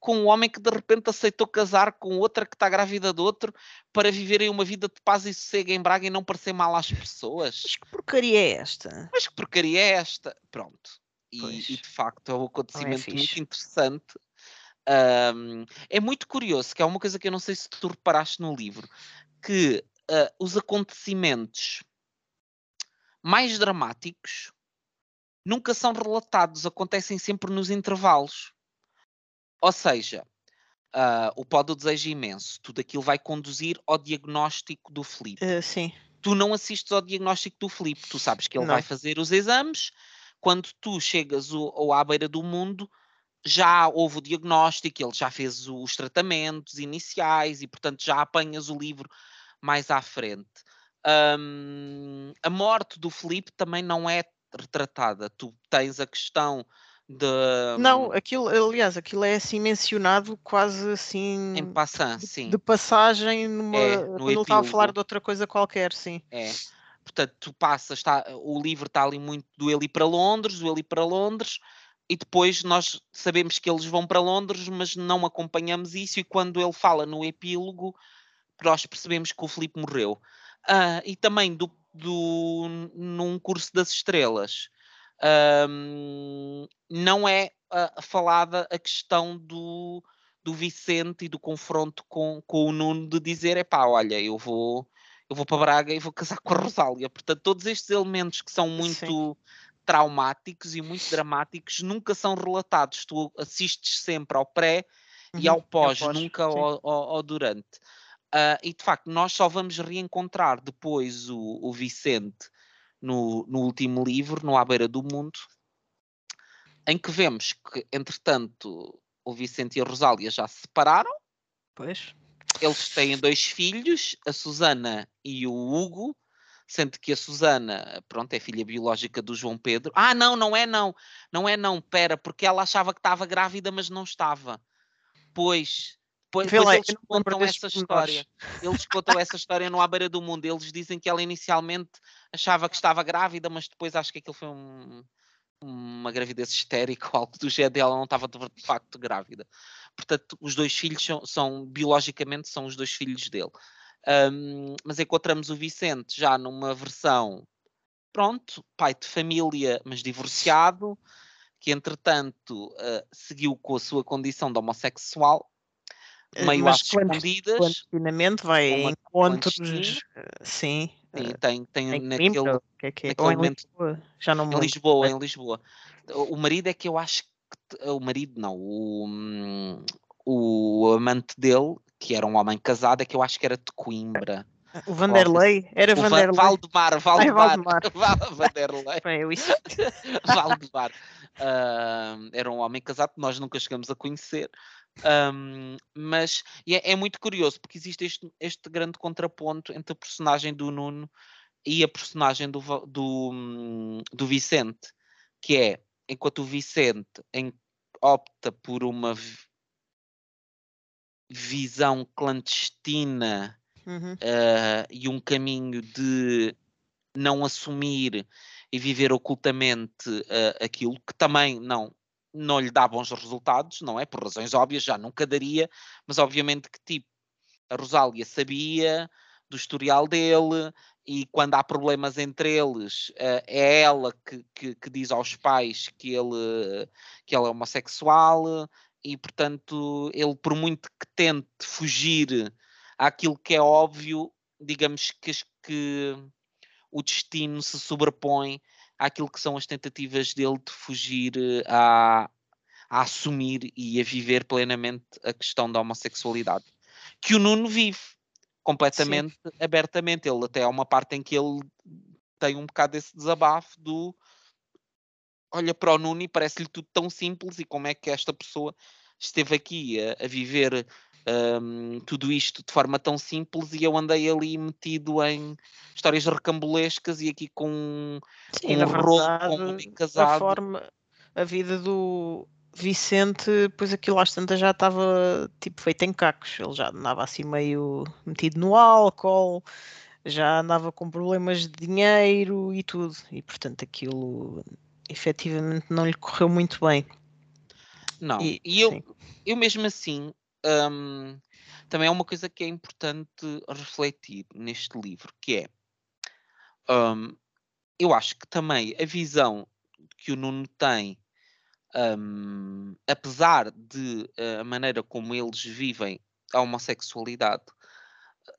com um homem que de repente aceitou casar com outra que está grávida de outro para viverem uma vida de paz e sossego em Braga e não parecer mal às pessoas. Mas que porcaria é esta? Mas que porcaria é esta? Pronto. E, e de facto é um é acontecimento muito fixe. interessante. Ahm, é muito curioso, que é uma coisa que eu não sei se tu reparaste no livro, que ah, os acontecimentos mais dramáticos nunca são relatados, acontecem sempre nos intervalos. Ou seja, ah, o pó do desejo imenso, tudo aquilo vai conduzir ao diagnóstico do Filipe. Eh, sim, Tu não assistes ao diagnóstico do Filipe, tu sabes que ele Não. vai fazer os exames. Quando tu chegas o- ao à beira do mundo, já houve o diagnóstico, ele já fez os tratamentos iniciais e, portanto, já apanhas o livro mais à frente. Hum, a morte do Filipe também não é retratada. Tu tens a questão de. não, aquilo, aliás, aquilo é assim mencionado quase assim Em passant, de, sim. de passagem numa, É, quando ele estava a falar de outra coisa qualquer, sim. É. Portanto, tu passas, está, o livro está ali muito do ele para Londres, do ele para Londres, e depois nós sabemos que eles vão para Londres, mas não acompanhamos isso, e quando ele fala no epílogo, nós percebemos que o Filipe morreu. Ah, e também do, do, num curso das estrelas, ahm, não é ah, falada a questão do, do Vicente e do confronto com, com o Nuno de dizer, epá, olha, eu vou eu vou para Braga e vou casar com a Rosália. Portanto, todos estes elementos que são muito traumáticos e muito dramáticos nunca são relatados. Tu assistes sempre ao pré e Uhum, ao pós, nunca sim. ao, ao- ao durante. Ah, e de facto, nós só vamos reencontrar depois o, o Vicente no, no último livro, no À Beira do Mundo, em que vemos que, entretanto, o Vicente e a Rosália já se separaram. Pois. Eles têm dois filhos, a Susana e o Hugo, sendo que a Susana, pronto, é filha biológica do João Pedro. Ah, não, não é não, não é não, pera, porque ela achava que estava grávida, mas não estava. Pois, pois, lá, eles me lembro contam essa história. Eles contam essa história no À Beira do Mundo. Eles dizem que ela inicialmente achava que estava grávida, mas depois acho que aquilo foi um- uma gravidez histérica ou algo do género, ela não estava de facto grávida. Portanto, os dois filhos são, são- biologicamente são os dois filhos dele. Ahm, mas encontramos o Vicente já numa versão, pronto, pai de família, mas divorciado, que entretanto ah, seguiu com a sua condição de homossexual, meio mas às escondidas. Clandestinamente vai uma- encontros, eh, sim, Sim, tem, tem em naquele, Coimbra, que é que é? Ou em momento- Lisboa, já não me Em. Lisboa, em Lisboa. O marido é que eu acho que o marido não, o, hum, o amante dele, que era um homem casado, é que eu acho que era de Coimbra. O Vanderlei, era O Va- Vanderlei. Valdemar, Valdemar, Valdemar. Va- Vanderlei, Bem, eu isso. Valdemar. Ah, era um homem casado que nós nunca chegamos a conhecer. Ahm, mas é, é muito curioso porque existe este, este grande contraponto entre a personagem do Nuno e a personagem do, do, hum, do Vicente, que é enquanto o Vicente em- opta por uma vi- visão clandestina Uhum. ah, e um caminho de não assumir e viver ocultamente ah, aquilo que também não não lhe dá bons resultados, não é? Por razões óbvias, já nunca daria, mas obviamente que tipo, a Rosália sabia do historial dele e quando há problemas entre eles, ah, é ela que, que, que diz aos pais que ele, que ele é homossexual e portanto ele por muito que tente fugir àquilo que é óbvio, digamos que, que o destino se sobrepõe àquilo que são as tentativas dele de fugir eh, a, a assumir e a viver plenamente a questão da homossexualidade. Que o Nuno vive completamente abertamente. Ele até há uma parte em que ele tem um bocado esse desabafo do olha para o Nuno e parece-lhe tudo tão simples e como é que esta pessoa esteve aqui a, a viver hum, tudo isto de forma tão simples e eu andei ali metido em histórias recambolescas e aqui com, Sim, com um rolo, com um homem a casado. forma, a vida do Vicente, pois aquilo às tantas já estava tipo feito em cacos. Ele já andava assim meio metido no álcool, já andava com problemas de dinheiro e tudo. E portanto aquilo efetivamente não lhe correu muito bem. Não, e, e eu, eu mesmo assim, um, também é uma coisa que é importante refletir neste livro, que é, um, eu acho que também a visão que o Nuno tem, um, apesar de a maneira como eles vivem a homossexualidade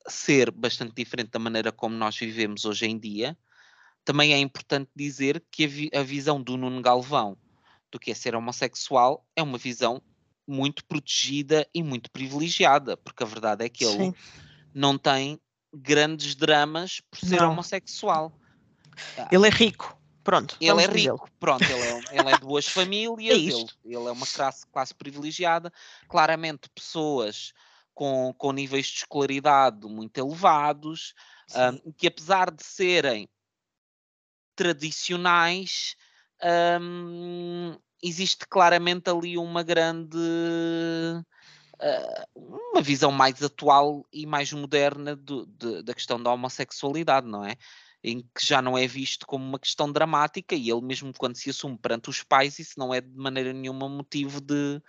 ser bastante diferente da maneira como nós vivemos hoje em dia, também é importante dizer que a, vi a visão do Nuno Galvão do que é ser homossexual é uma visão muito protegida e muito privilegiada, porque a verdade é que ele Sim. não tem grandes dramas por ser não. homossexual. Ah. Ele é rico. Pronto. Ele é rico, pronto, ele é, ele é de boas famílias, é ele, ele, é uma classe, classe privilegiada. Claramente, pessoas com, com níveis de escolaridade muito elevados, um, que apesar de serem tradicionais, um, existe claramente ali uma grande. Uh, uma visão mais atual e mais moderna do, de, da questão da homossexualidade, não é? Em que já não é visto como uma questão dramática e ele mesmo quando se assume perante os pais, isso não é de maneira nenhuma motivo de,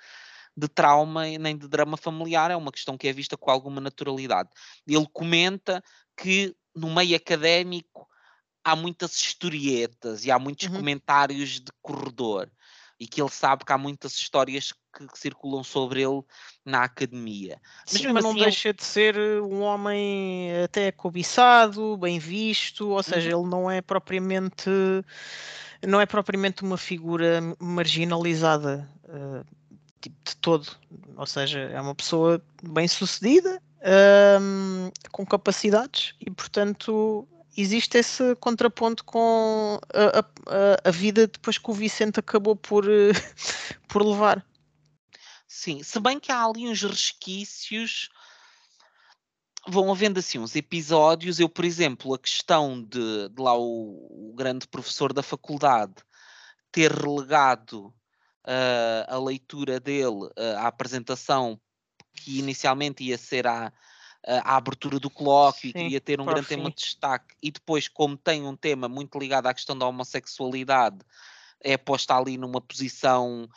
de trauma nem de drama familiar, é uma questão que é vista com alguma naturalidade. Ele comenta que no meio académico há muitas historietas e há muitos uhum. comentários de corredor e que ele sabe que há muitas histórias que, que circulam sobre ele na academia. Mas, Sim, mas não assim, deixa ele... de ser eh, um homem até cobiçado, bem visto, ou seja, uhum. ele não é propriamente não é propriamente uma figura marginalizada uh, de todo, ou seja, é uma pessoa bem sucedida, um, com capacidades e portanto existe esse contraponto com a, a, a, vida depois que o Vicente acabou por, por levar. Sim, se bem que há ali uns resquícios, vão havendo assim uns episódios. Eu, por exemplo, a questão de, de lá o, o, grande professor da faculdade ter relegado uh, a leitura dele uh, à apresentação que inicialmente ia ser à, a abertura do colóquio e queria ter um grande fim. tema de destaque, e depois, como tem um tema muito ligado à questão da homossexualidade, é posta ali numa posição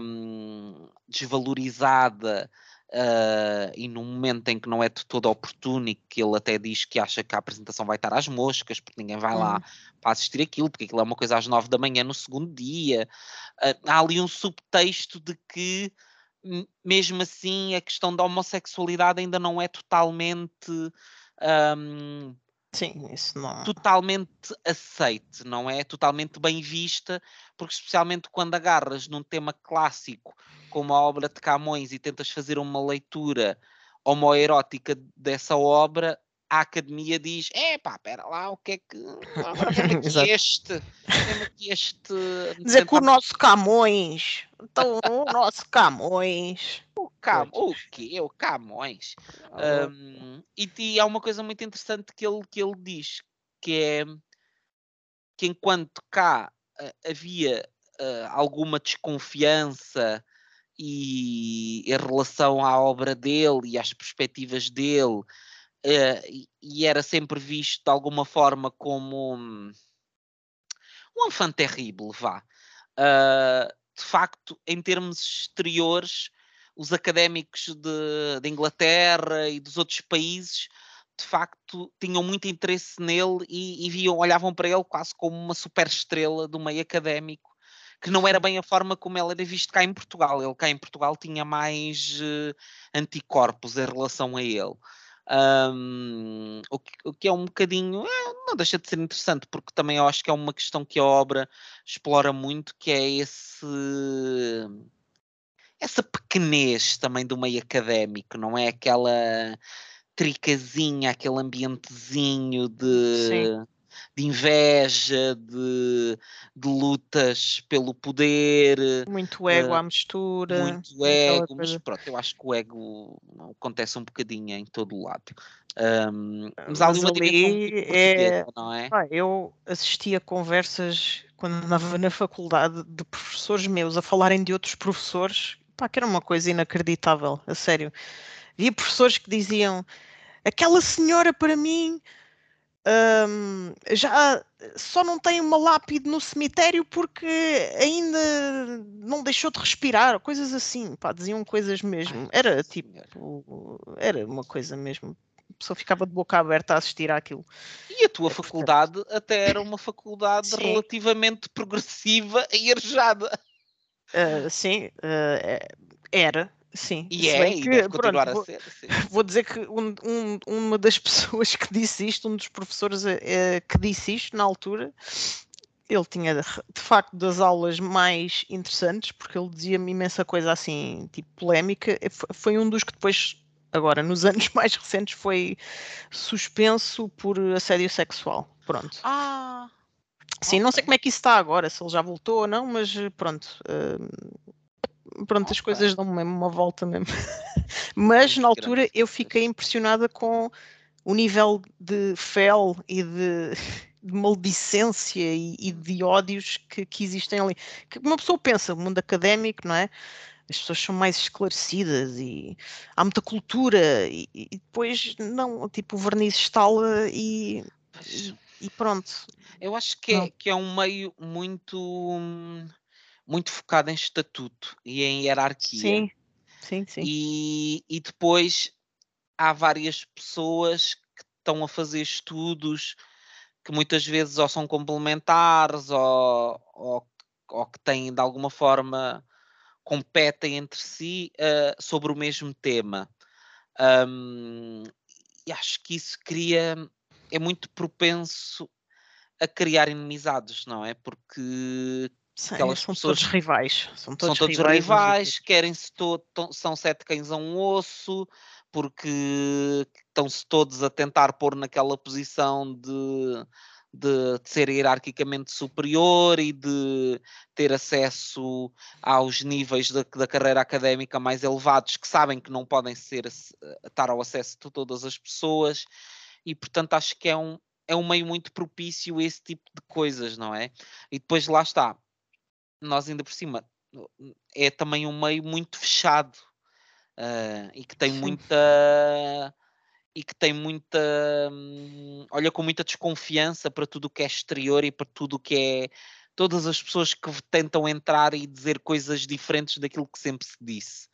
um, desvalorizada uh, e num momento em que não é de todo oportuno e que ele até diz que acha que a apresentação vai estar às moscas, porque ninguém vai hum. lá para assistir aquilo, porque aquilo é uma coisa às nove da manhã no segundo dia. Uh, há ali um subtexto de que mesmo assim a questão da homossexualidade ainda não é totalmente um, Sim, isso não. totalmente aceite, não é totalmente bem vista, porque especialmente quando agarras num tema clássico como a obra de Camões e tentas fazer uma leitura homoerótica dessa obra, a academia diz: é pá, pera lá, o que é que. aqui este. Aqui este. Dizer que o nosso Camões. Então, o nosso Camões. O, Cam... o quê? O Camões. Ah, um, e, e há uma coisa muito interessante que ele, que ele diz: que é que enquanto cá uh, havia uh, alguma desconfiança e em relação à obra dele e às perspectivas dele uh, e era sempre visto de alguma forma como um, um enfant terrível, vá. Uh, de facto, em termos exteriores, os académicos de, de, Inglaterra e dos outros países, de facto, tinham muito interesse nele e, e viam, olhavam para ele quase como uma super estrela do meio académico, que não era bem a forma como ele era visto cá em Portugal. Ele cá em Portugal tinha mais uh, anticorpos em relação a ele. Um, o, que, o, que, é um bocadinho, é, não deixa de ser interessante, porque também eu acho que é uma questão que a obra explora muito, que é esse essa pequenez também do meio académico, não é? Aquela tricazinha, aquele ambientezinho de Sim de inveja, de, de, lutas pelo poder. Muito ego uh, à mistura. Muito ego, mas pronto, eu acho que o ego acontece um bocadinho em todo o lado. Um, mas há ali uma é... não é? Ah, eu assisti a conversas quando andava na faculdade de professores meus a falarem de outros professores, pá, que era uma coisa inacreditável, a sério. Havia professores que diziam aquela senhora para mim Um, já só não tem uma lápide no cemitério porque ainda não deixou de respirar, coisas assim, pá, diziam coisas mesmo. Era tipo, era uma coisa mesmo. A pessoa ficava de boca aberta a assistir àquilo. E a tua é, faculdade portanto... até era uma faculdade sim. relativamente progressiva e arejada. Uh, sim, uh, era, Sim. E é, e que, continuar pronto, a ser. Sim. Vou dizer que um, um, uma das pessoas que disse isto, um dos professores é, que disse isto na altura, ele tinha de facto das aulas mais interessantes, porque ele dizia-me imensa coisa assim, tipo polémica. Foi um dos que depois, agora, nos anos mais recentes, foi suspenso por assédio sexual. Pronto. Ah! Sim, okay. não sei como é que isso está agora, se ele já voltou ou não, mas pronto. Uh, pronto, okay. as coisas dão mesmo uma volta mesmo. Mas na altura eu fiquei impressionada com o nível de fel e de, de maldicência e, e, de ódios que, que existem ali. Que uma pessoa pensa, o mundo académico, não é? As pessoas são mais esclarecidas e há muita cultura e, e depois não, tipo o verniz estala e, e, e pronto. Eu acho que é, que é um meio muito hum, muito focado em estatuto e em hierarquia. Sim, sim, sim. E, e depois há várias pessoas que estão a fazer estudos que muitas vezes ou são complementares ou, ou, ou que têm de alguma forma competem entre si uh, sobre o mesmo tema. Um, e acho que isso cria, é muito propenso a criar inimizades, não é? Porque Sim, aquelas são pessoas todos rivais. São todos, são todos rivais, rivais querem-se todos, são sete cães a um osso, porque estão-se todos a tentar pôr naquela posição de, de, de, ser hierarquicamente superior e de ter acesso aos níveis da, da, carreira académica mais elevados, que sabem que não podem ser estar ao acesso de todas as pessoas, e portanto acho que é um, é um meio muito propício a esse tipo de coisas, não é? E depois lá está, nós ainda por cima é também um meio muito fechado uh, e que tem Sim. muita e que tem muita hum, olha com muita desconfiança para tudo o que é exterior e para tudo o que é todas as pessoas que tentam entrar e dizer coisas diferentes daquilo que sempre se disse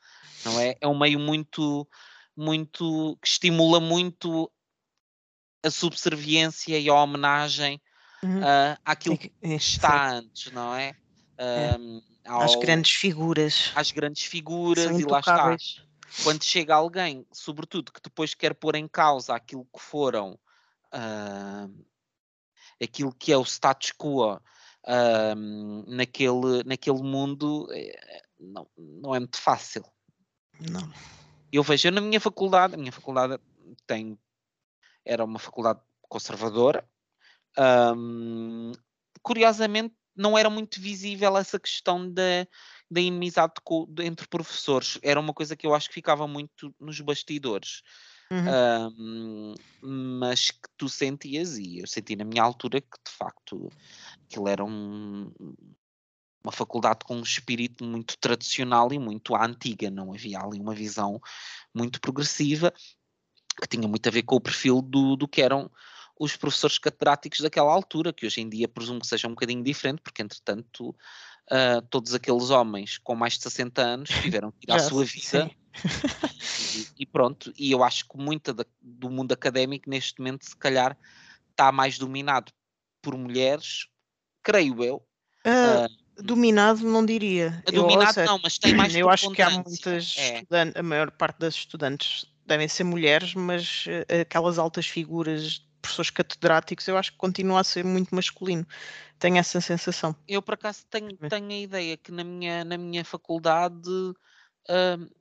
não é? É um meio muito muito que estimula muito a subserviência e a homenagem uh, àquilo que está antes não é um, ao, às grandes figuras. Às grandes figuras e lá está. Quando chega alguém, sobretudo, que depois quer pôr em causa aquilo que foram uh, aquilo que é o status quo naquele, naquele mundo, é, não, não é muito fácil. Não. Eu vejo na minha faculdade, a minha faculdade tem era uma faculdade conservadora. Um, curiosamente não era muito visível essa questão da, da inimizade de, entre professores. Era uma coisa que eu acho que ficava muito nos bastidores. Uhum. Um, mas que tu sentias, e eu senti na minha altura que de facto aquilo era um, uma faculdade com um espírito muito tradicional e muito à antiga, não havia ali uma visão muito progressiva que tinha muito a ver com o perfil do, do que eram os professores catedráticos daquela altura, que hoje em dia presumo que seja um bocadinho diferente, porque entretanto uh, todos aqueles homens com mais de 60 anos tiveram que ir à sua vida. e, e, pronto, e eu acho que muita da, do mundo académico neste momento se calhar está mais dominado por mulheres, creio eu. Uh, uh, dominado não diria. Dominado seja, não, mas tem mais Eu acho que há muitas é. a maior parte das estudantes devem ser mulheres, mas aquelas altas figuras professores catedráticos, eu acho que continua a ser muito masculino. Tenho essa sensação. Eu, por acaso, tenho, tenho a ideia que na minha, na minha faculdade, uh,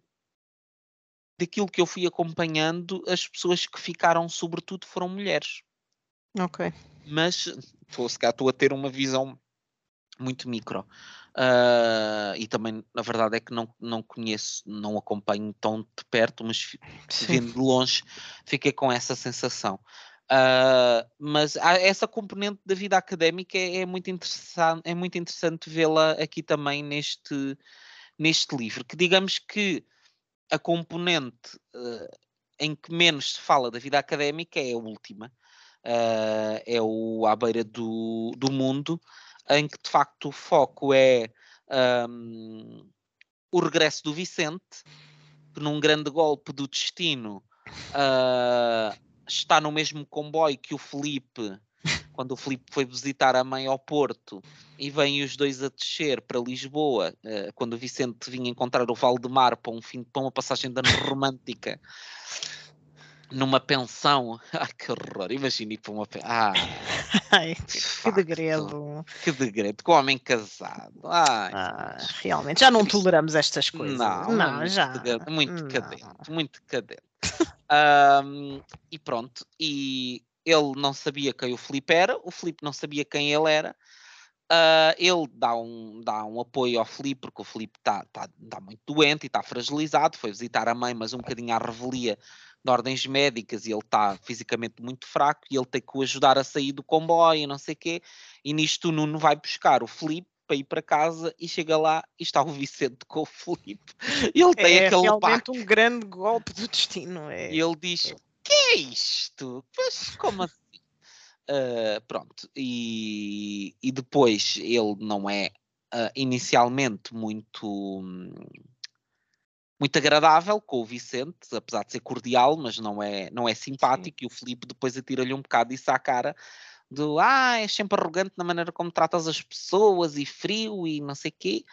daquilo que eu fui acompanhando, as pessoas que ficaram, sobretudo, foram mulheres. Ok. Mas, estou, se calhar, estou a ter uma visão muito micro. Uh, e também, na verdade, é que não, não conheço, não acompanho tão de perto, mas vendo de longe, fiquei com essa sensação. Uh, mas essa componente da vida académica é, é muito interessante, é muito interessante vê-la aqui também neste, neste livro, que digamos que a componente uh, em que menos se fala da vida académica é a última. uh, é o À Beira do, do Mundo, em que de facto o foco é um, o regresso do Vicente, que num grande golpe do destino uh, está no mesmo comboio que o Felipe quando o Filipe foi visitar a mãe ao Porto e vêm os dois a descer para Lisboa, uh, quando o Vicente vinha encontrar o Valdemar para, um fim, para uma passagem de ano romântica numa pensão. Ai, que horror! Imagine para uma pensão. Ah, Ai, que degredo. Que degredo. Com homem casado. Ai, ah, realmente, já não toleramos estas coisas. Não, não muito já. Muito não. decadente. Muito decadente. Um, e pronto. E ele não sabia quem o Filipe era, o Filipe não sabia quem ele era. Uh, ele dá um, dá um apoio ao Filipe, porque o Filipe está tá, tá muito doente e está fragilizado. Foi visitar a mãe, mas um bocadinho à revelia de ordens médicas e ele está fisicamente muito fraco e ele tem que o ajudar a sair do comboio, não sei o quê. E nisto o Nuno vai buscar o Filipe para ir para casa e chega lá e está o Vicente com o Filipe. E ele tem É aquele realmente pacto. um grande golpe do destino. É. E ele diz: Que é isto? Mas como assim? Ah, pronto, e, e depois ele não é ah, inicialmente muito, muito agradável com o Vicente, apesar de ser cordial, mas não é, não é simpático. E o Filipe depois atira-lhe um bocado isso à cara do ah, és sempre arrogante na maneira como tratas as pessoas e frio e não sei quê.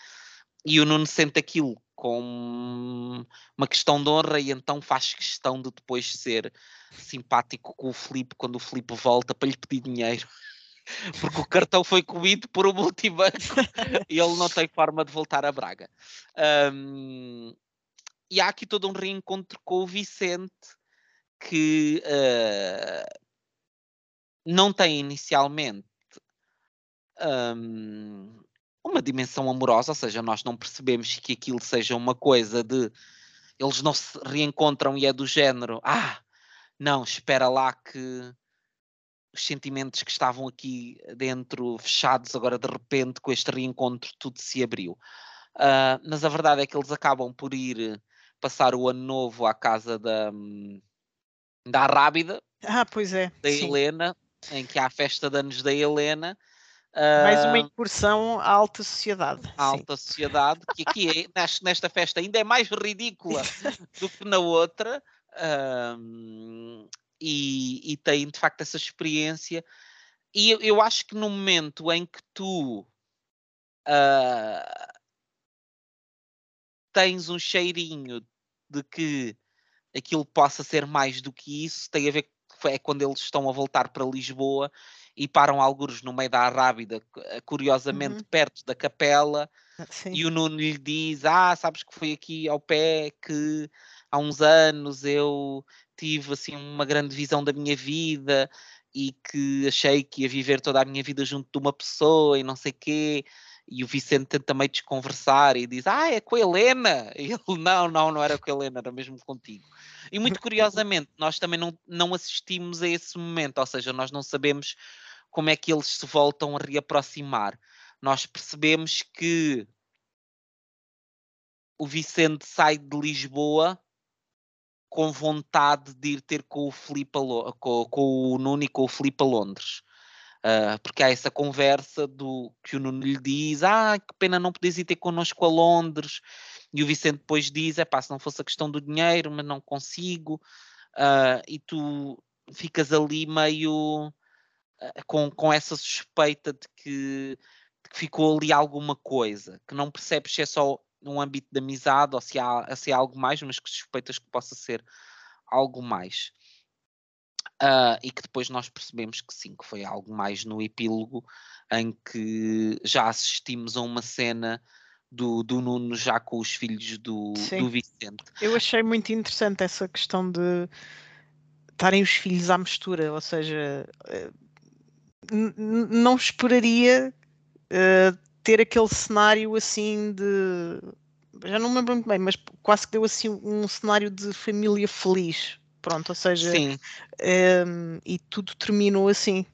E o Nuno sente aquilo como uma questão de honra e então faz questão de depois ser simpático com o Filipe quando o Filipe volta para lhe pedir dinheiro. Porque o cartão foi comido por um multibanco e ele não tem forma de voltar a Braga. Hum, e há aqui todo um reencontro com o Vicente que uh, não tem inicialmente hum, uma dimensão amorosa, ou seja, nós não percebemos que aquilo seja uma coisa de eles não se reencontram e é do género, ah, não, espera lá que os sentimentos que estavam aqui dentro fechados, agora de repente com este reencontro tudo se abriu. Uh, mas a verdade é que eles acabam por ir passar o ano novo à casa da, da Rábida, Ah, pois é. da sim. Helena, em que há a festa de anos da Helena. Mais uma Ah, incursão à alta sociedade. sim. alta sociedade, que aqui é, nesta, festa ainda é mais ridícula do que na outra, ahm, e, e tem de facto essa experiência. E eu, eu acho que no momento em que tu ah, tens um cheirinho de que aquilo possa ser mais do que isso, tem a ver com é quando eles estão a voltar para Lisboa e param algures no meio da Arrábida, cu- curiosamente Uhum. perto da capela, Sim. e o Nuno lhe diz: Ah, sabes que foi aqui ao pé que há uns anos eu tive assim uma grande visão da minha vida e que achei que ia viver toda a minha vida junto de uma pessoa e não sei quê. E o Vicente tenta meio desconversar e diz: Ah, é com a Helena. E ele: Não, não, não era com a Helena, era mesmo contigo. E muito curiosamente, nós também não, não assistimos a esse momento, ou seja, nós não sabemos como é que eles se voltam a reaproximar. Nós percebemos que o Vicente sai de Lisboa com vontade de ir ter com o Filipe com, com o Nuno e com o Filipe a Londres. Ah, porque há essa conversa do que o Nuno lhe diz: Ah, que pena não podes ir ter connosco a Londres. E o Vicente depois diz: É pá, se não fosse a questão do dinheiro, mas não consigo. Ah, e tu ficas ali meio ah, com, com essa suspeita de que, de que ficou ali alguma coisa, que não percebes se é só num âmbito de amizade ou se há, se há algo mais, mas que suspeitas que possa ser algo mais. Ah, e que depois nós percebemos que sim, que foi algo mais no epílogo, em que já assistimos a uma cena do, do Nuno já com os filhos do, do Vicente. Eu achei muito interessante essa questão de estarem os filhos à mistura, ou seja, eh, não esperaria eh, ter aquele cenário assim de. Já não me lembro muito bem, mas quase que deu assim um cenário de família feliz. Pronto, ou seja, Sim, ehm, e tudo terminou assim.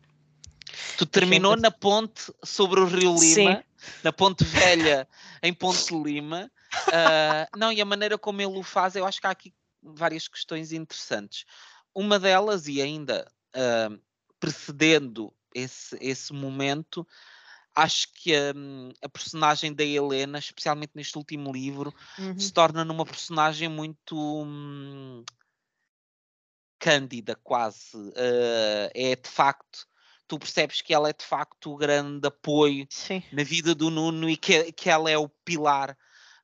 tu terminou engraçado. na ponte sobre o Rio Sim. Lima, na Ponte Velha, em Ponte Lima. Ah, não, e a maneira como ele o faz, eu acho que há aqui várias questões interessantes. Uma delas, e ainda ah, precedendo esse, esse momento, acho que a, a, personagem da Helena, especialmente neste último livro, uhum. se torna numa personagem muito hum, cândida, quase. Uh, é de facto, tu percebes que ela é de facto o grande apoio Sim. na vida do Nuno e que, que ela é o pilar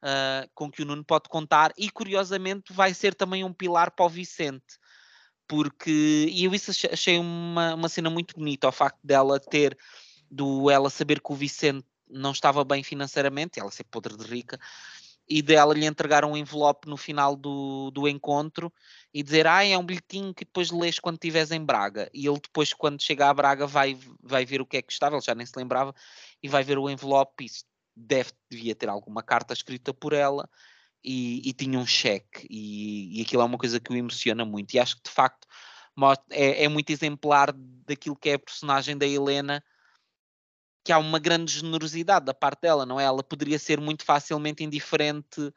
uh, com que o Nuno pode contar, e curiosamente vai ser também um pilar para o Vicente. Porque, e eu isso achei uma, uma cena muito bonita, o facto dela ter do ela saber que o Vicente não estava bem financeiramente, ela ser podre de rica, e dela lhe entregar um envelope no final do, do encontro e dizer, ah, é um bilhetinho que depois lês quando estiveres em Braga. E ele depois, quando chega a Braga, vai, vai ver o que é que estava, ele já nem se lembrava, e vai ver o envelope e deve, devia ter alguma carta escrita por ela e, e tinha um cheque. E, e aquilo é uma coisa que o emociona muito. E acho que, de facto, é, é muito exemplar daquilo que é a personagem da Helena, que há uma grande generosidade da parte dela, não é? Ela poderia ser muito facilmente indiferente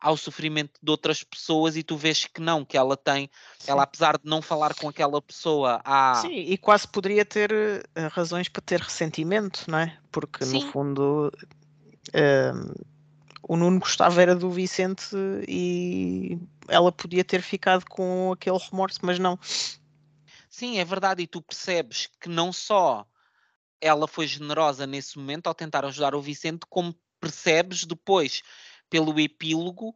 ao sofrimento de outras pessoas e tu vês que não, que ela tem, Sim. ela apesar de não falar com aquela pessoa há... Sim, e quase poderia ter uh, razões para ter ressentimento, não é? Porque Sim. no fundo uh, o Nuno gostava era do Vicente e ela podia ter ficado com aquele remorso, mas não. Sim, é verdade, e tu percebes que não só ela foi generosa nesse momento ao tentar ajudar o Vicente, como percebes depois pelo epílogo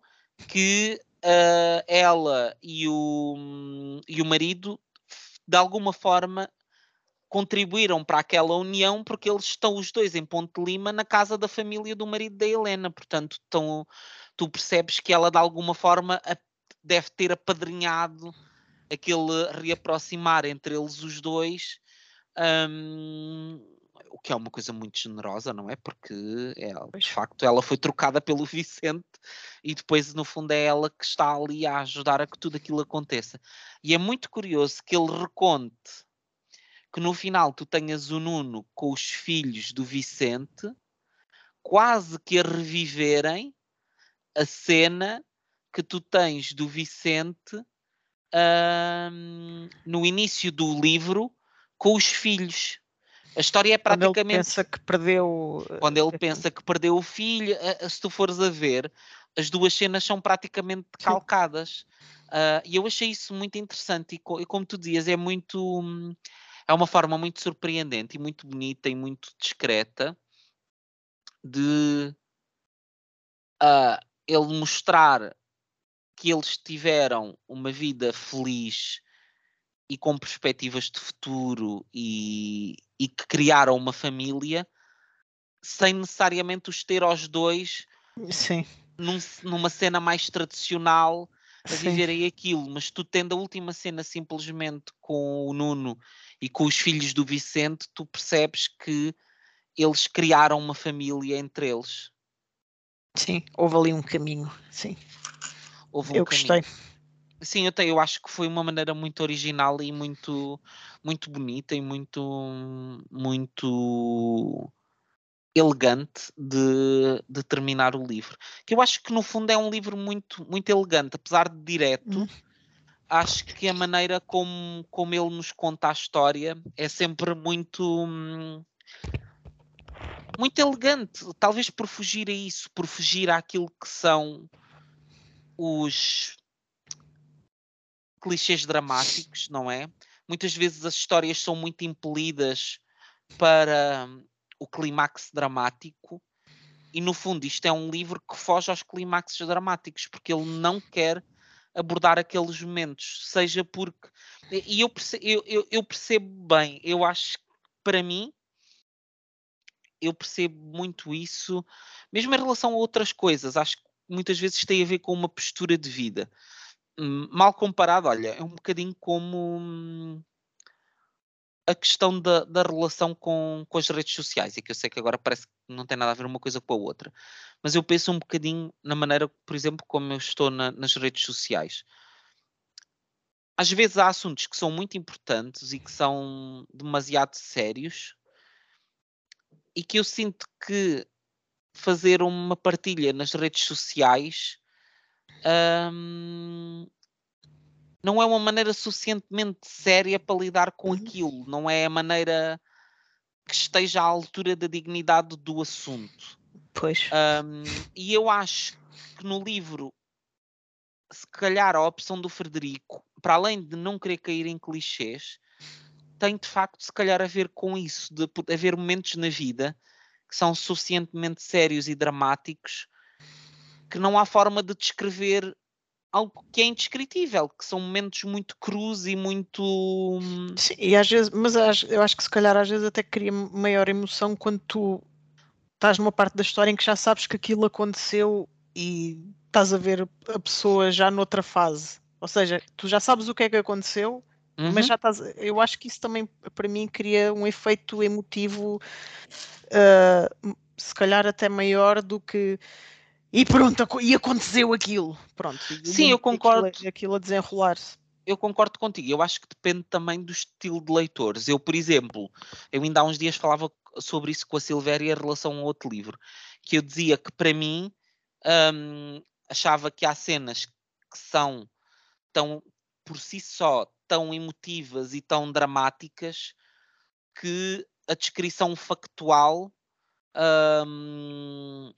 que uh, ela e o, e o marido de alguma forma contribuíram para aquela união porque eles estão os dois em Ponte Lima na casa da família do marido da Helena, portanto estão, tu percebes que ela de alguma forma deve ter apadrinhado aquele reaproximar entre eles os dois um, o que é uma coisa muito generosa, não é? Porque é, de facto ela foi trocada pelo Vicente e depois no fundo é ela que está ali a ajudar a que tudo aquilo aconteça. E é muito curioso que ele reconte que no final tu tenhas o Nuno com os filhos do Vicente quase que a reviverem a cena que tu tens do Vicente um, no início do livro com os filhos. A história é praticamente. Quando ele pensa que perdeu. Quando ele pensa que perdeu o filho, se tu fores a ver, as duas cenas são praticamente calcadas. Uh, e eu achei isso muito interessante. E, como tu dizias, é muito. É uma forma muito surpreendente e muito bonita e muito discreta de uh, ele mostrar que eles tiveram uma vida feliz e com perspectivas de futuro e, e que criaram uma família sem necessariamente os ter aos dois Sim. Num, numa cena mais tradicional a viverem aquilo, mas tu tendo a última cena simplesmente com o Nuno e com os filhos do Vicente, tu percebes que eles criaram uma família entre eles. Sim, houve ali um caminho, sim. Houve um Eu caminho. gostei. Sim, eu, tenho, eu acho que foi uma maneira muito original e muito, muito bonita e muito, muito elegante de, de terminar o livro. Que eu acho que no fundo é um livro muito, muito elegante, apesar de direto. Hum. Acho que a maneira como, como ele nos conta a história é sempre muito muito elegante, talvez por fugir a isso, por fugir àquilo que são os clichês dramáticos, não é? Muitas vezes as histórias são muito impelidas para hum, o clímax dramático e no fundo isto é um livro que foge aos clímaxes dramáticos porque ele não quer abordar aqueles momentos, seja porque e eu percebo, eu, eu, eu percebo bem, eu acho que para mim eu percebo muito isso, mesmo em relação a outras coisas, acho que muitas vezes tem a ver com uma postura de vida. Hum, mal comparado, olha, é um bocadinho como hum, a questão da, da relação com, com as redes sociais, e que eu sei que agora parece que não tem nada a ver uma coisa com a outra, mas eu penso um bocadinho na maneira, por exemplo, como eu estou na, nas redes sociais. Às vezes há assuntos que são muito importantes e que são demasiado sérios e que eu sinto que fazer uma partilha nas redes sociais um, não é uma maneira suficientemente séria para lidar com uhum. aquilo, não é a maneira que esteja à altura da dignidade do assunto. Pois. Um, e eu acho que no livro, se calhar a opção do Frederico, para além de não querer cair em clichês, tem de facto se calhar a ver com isso, de haver momentos na vida que são suficientemente sérios e dramáticos que não há forma de descrever algo que é indescritível, que são momentos muito crus e muito. Hum, Sim, e às vezes, mas eu acho que se calhar às vezes até cria maior emoção quando tu estás numa parte da história em que já sabes que aquilo aconteceu e estás a ver a pessoa já noutra fase. Ou seja, tu já sabes o que é que aconteceu, uhum. mas já estás. Eu acho que isso também para mim cria um efeito emotivo, uh, se calhar até maior do que e pronto, e aconteceu aquilo. Pronto. Sim, eu concordo. Aquilo, aquilo a desenrolar-se. Eu concordo contigo. Eu acho que depende também do estilo de leitores. Eu, por exemplo, eu ainda há uns dias falava sobre isso com a Silvéria em relação a outro livro, que eu dizia que para mim hum, achava que há cenas que são tão por si só tão emotivas e tão dramáticas que a descrição factual hum,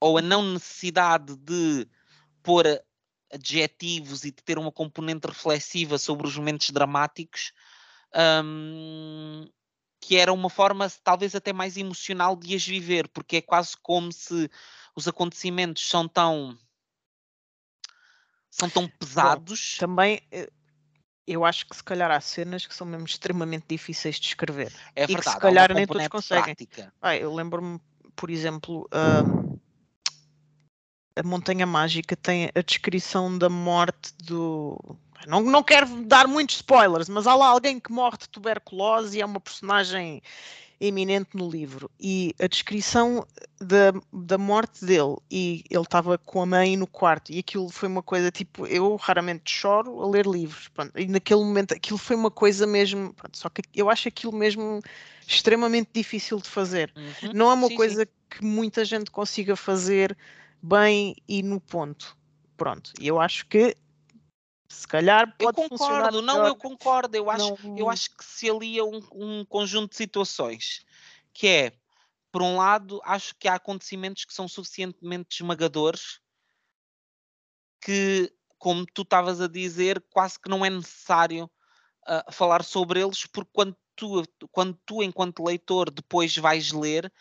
ou a não necessidade de pôr adjetivos e de ter uma componente reflexiva sobre os momentos dramáticos, um, que era uma forma talvez até mais emocional de as viver, porque é quase como se os acontecimentos são tão são tão pesados. Bom, também eh, eu acho que se calhar há cenas que são mesmo extremamente difíceis de escrever. É verdade, e que se calhar nem todos conseguem. Ah, eu lembro-me, por exemplo, um, a Montanha Mágica tem a descrição da morte do. Não, não quero dar muitos spoilers, mas há lá alguém que morre de tuberculose e é uma personagem eminente no livro. E a descrição da, da morte dele, e ele estava com a mãe no quarto, e aquilo foi uma coisa tipo. Eu raramente choro a ler livros, pronto, e naquele momento aquilo foi uma coisa mesmo. Pronto, só que eu acho aquilo mesmo extremamente difícil de fazer. Uhum. Não é uma sim, coisa sim. que muita gente consiga fazer bem e no ponto. Pronto, eu acho que se calhar pode eu concordo, não, eu concordo. Eu acho, não... eu acho que se alia um, um conjunto de situações que é, por um lado, acho que há acontecimentos que são suficientemente esmagadores que, como tu estavas a dizer, quase que não é necessário uh, falar sobre eles, porque quando tu, quando tu, enquanto leitor, depois vais ler,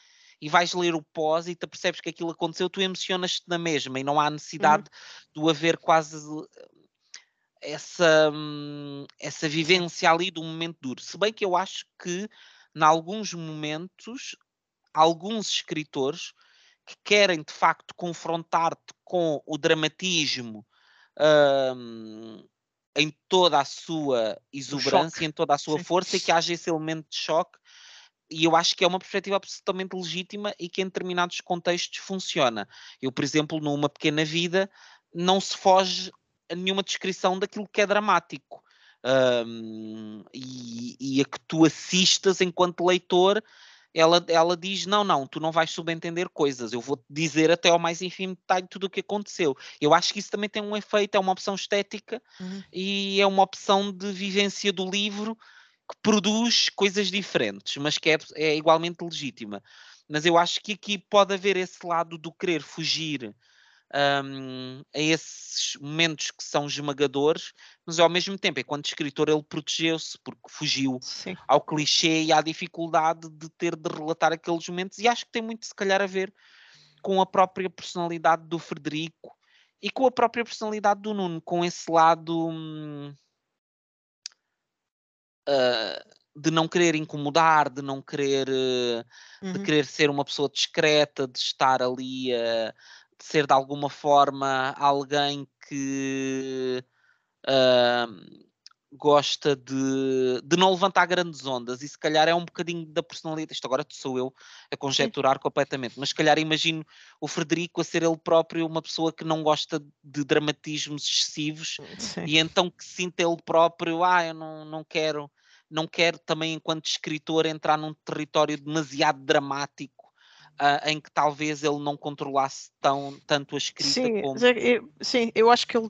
e vais ler o pós e te percebes que aquilo aconteceu, tu emocionas-te na mesma e não há necessidade uhum. de haver quase eh, essa, hum, essa vivência ali do momento duro. Se bem que eu acho que, em alguns momentos, alguns escritores que querem de facto confrontar-te com o dramatismo um, em toda a sua exuberância, em toda a sua Sim. força, e que haja esse elemento de choque, e eu acho que é uma perspectiva absolutamente legítima e que em determinados contextos funciona. Eu, por exemplo, numa pequena vida, não se foge a nenhuma descrição daquilo que é dramático. Um, e, e, a que tu assistas enquanto leitor, ela, ela diz: Não, não, tu não vais subentender coisas, eu vou-te dizer até ao mais ínfimo detalhe tudo o que aconteceu. Eu acho que isso também tem um efeito, é uma opção estética uhum. e é uma opção de vivência do livro que produz coisas diferentes, mas que é, é igualmente legítima. Mas eu acho que aqui pode haver esse lado do querer fugir um, a esses momentos que são esmagadores, mas ao mesmo tempo, enquanto escritor, ele protegeu-se porque fugiu Sim. ao clichê e à dificuldade de ter de relatar aqueles momentos, e acho que tem muito, se calhar, a ver com a própria personalidade do Frederico e com a própria personalidade do Nuno, com esse lado. Hum, uh, de não querer incomodar, de não querer, uh, uhum. de querer ser uma pessoa discreta, de estar ali, uh, de ser de alguma forma alguém que gosta de, de não levantar grandes ondas e se calhar é um bocadinho da personalidade. Isto agora sou eu a conjecturar Sim. completamente, mas se calhar imagino o Frederico a ser ele próprio uma pessoa que não gosta de dramatismos excessivos Sim. e então que sinta ele próprio, ah, eu não, não quero não quero também, enquanto escritor, entrar num território demasiado dramático uh, em que talvez ele não controlasse tão, tanto a escrita sim, como. Eu, sim, eu acho que ele,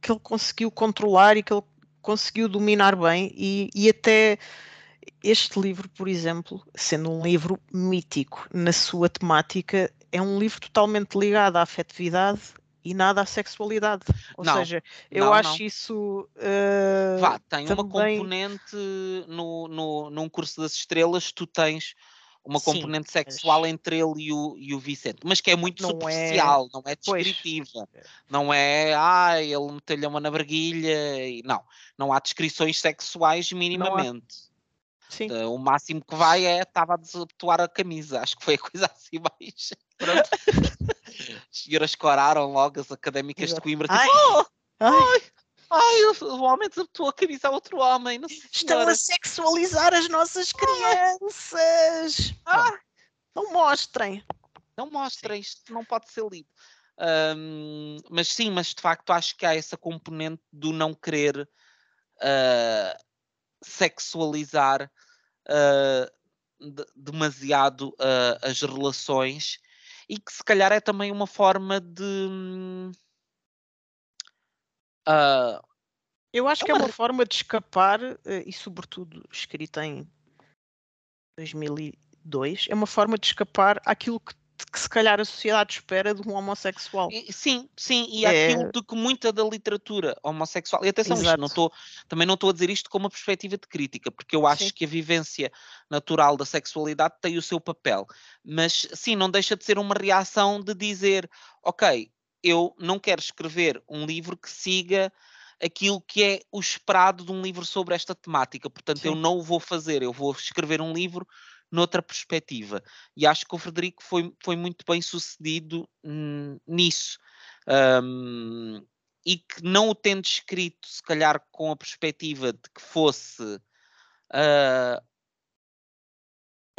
que ele conseguiu controlar e que ele, conseguiu dominar bem e, e até este livro, por exemplo, sendo um livro mítico na sua temática, é um livro totalmente ligado à afetividade e nada à sexualidade. Ou Não, seja, eu não, acho não. isso. eh, Vá, tem uma também- componente no, no, num curso das estrelas, tu tens uma Sim, componente sexual entre ele e o, e o Vicente, mas que é muito Não é- superficial, não é Pois. descritiva. Não é, ah, ele meteu-lhe uma na barguilha, e não. Não há descrições sexuais minimamente. sim, Uh, O máximo que vai é estava a desabotoar a camisa. Acho que foi a coisa assim mais. Pronto. As senhoras coraram logo as académicas de. Coimbra. Tipo, Ai, oh, ai, ai, o, homem desabotou a camisa a outro homem. Não sei, estão senhora. a sexualizar as nossas crianças. Ah, Pronto, Não mostrem. não mostra, isto não pode ser lido. Ahm, mas sim, mas de facto acho que há essa componente do não querer ah, sexualizar ah, de- demasiado ah, as relações e que se calhar é também uma forma de. hum, ah, Eu acho É que é uma uma re- forma de escapar, eh, e sobretudo escrita em 2002, é uma forma de escapar àquilo que, que se calhar a sociedade espera de um homossexual. Sim, sim, e É- aquilo de que muita da literatura homossexual. E atenção, isto não estou, também não estou a dizer isto com uma perspectiva de crítica, porque eu acho Sim. que a vivência natural da sexualidade tem o seu papel. Mas sim, não deixa de ser uma reação de dizer, ok, eu não quero escrever um livro que siga aquilo que é o esperado de um livro sobre esta temática. Portanto, eu Sim. não o vou fazer, eu vou escrever um livro noutra perspectiva. E acho que o Frederico foi, foi muito bem sucedido hum, nisso. Hum, e que não o tendo escrito, se calhar com a perspectiva de que fosse ah,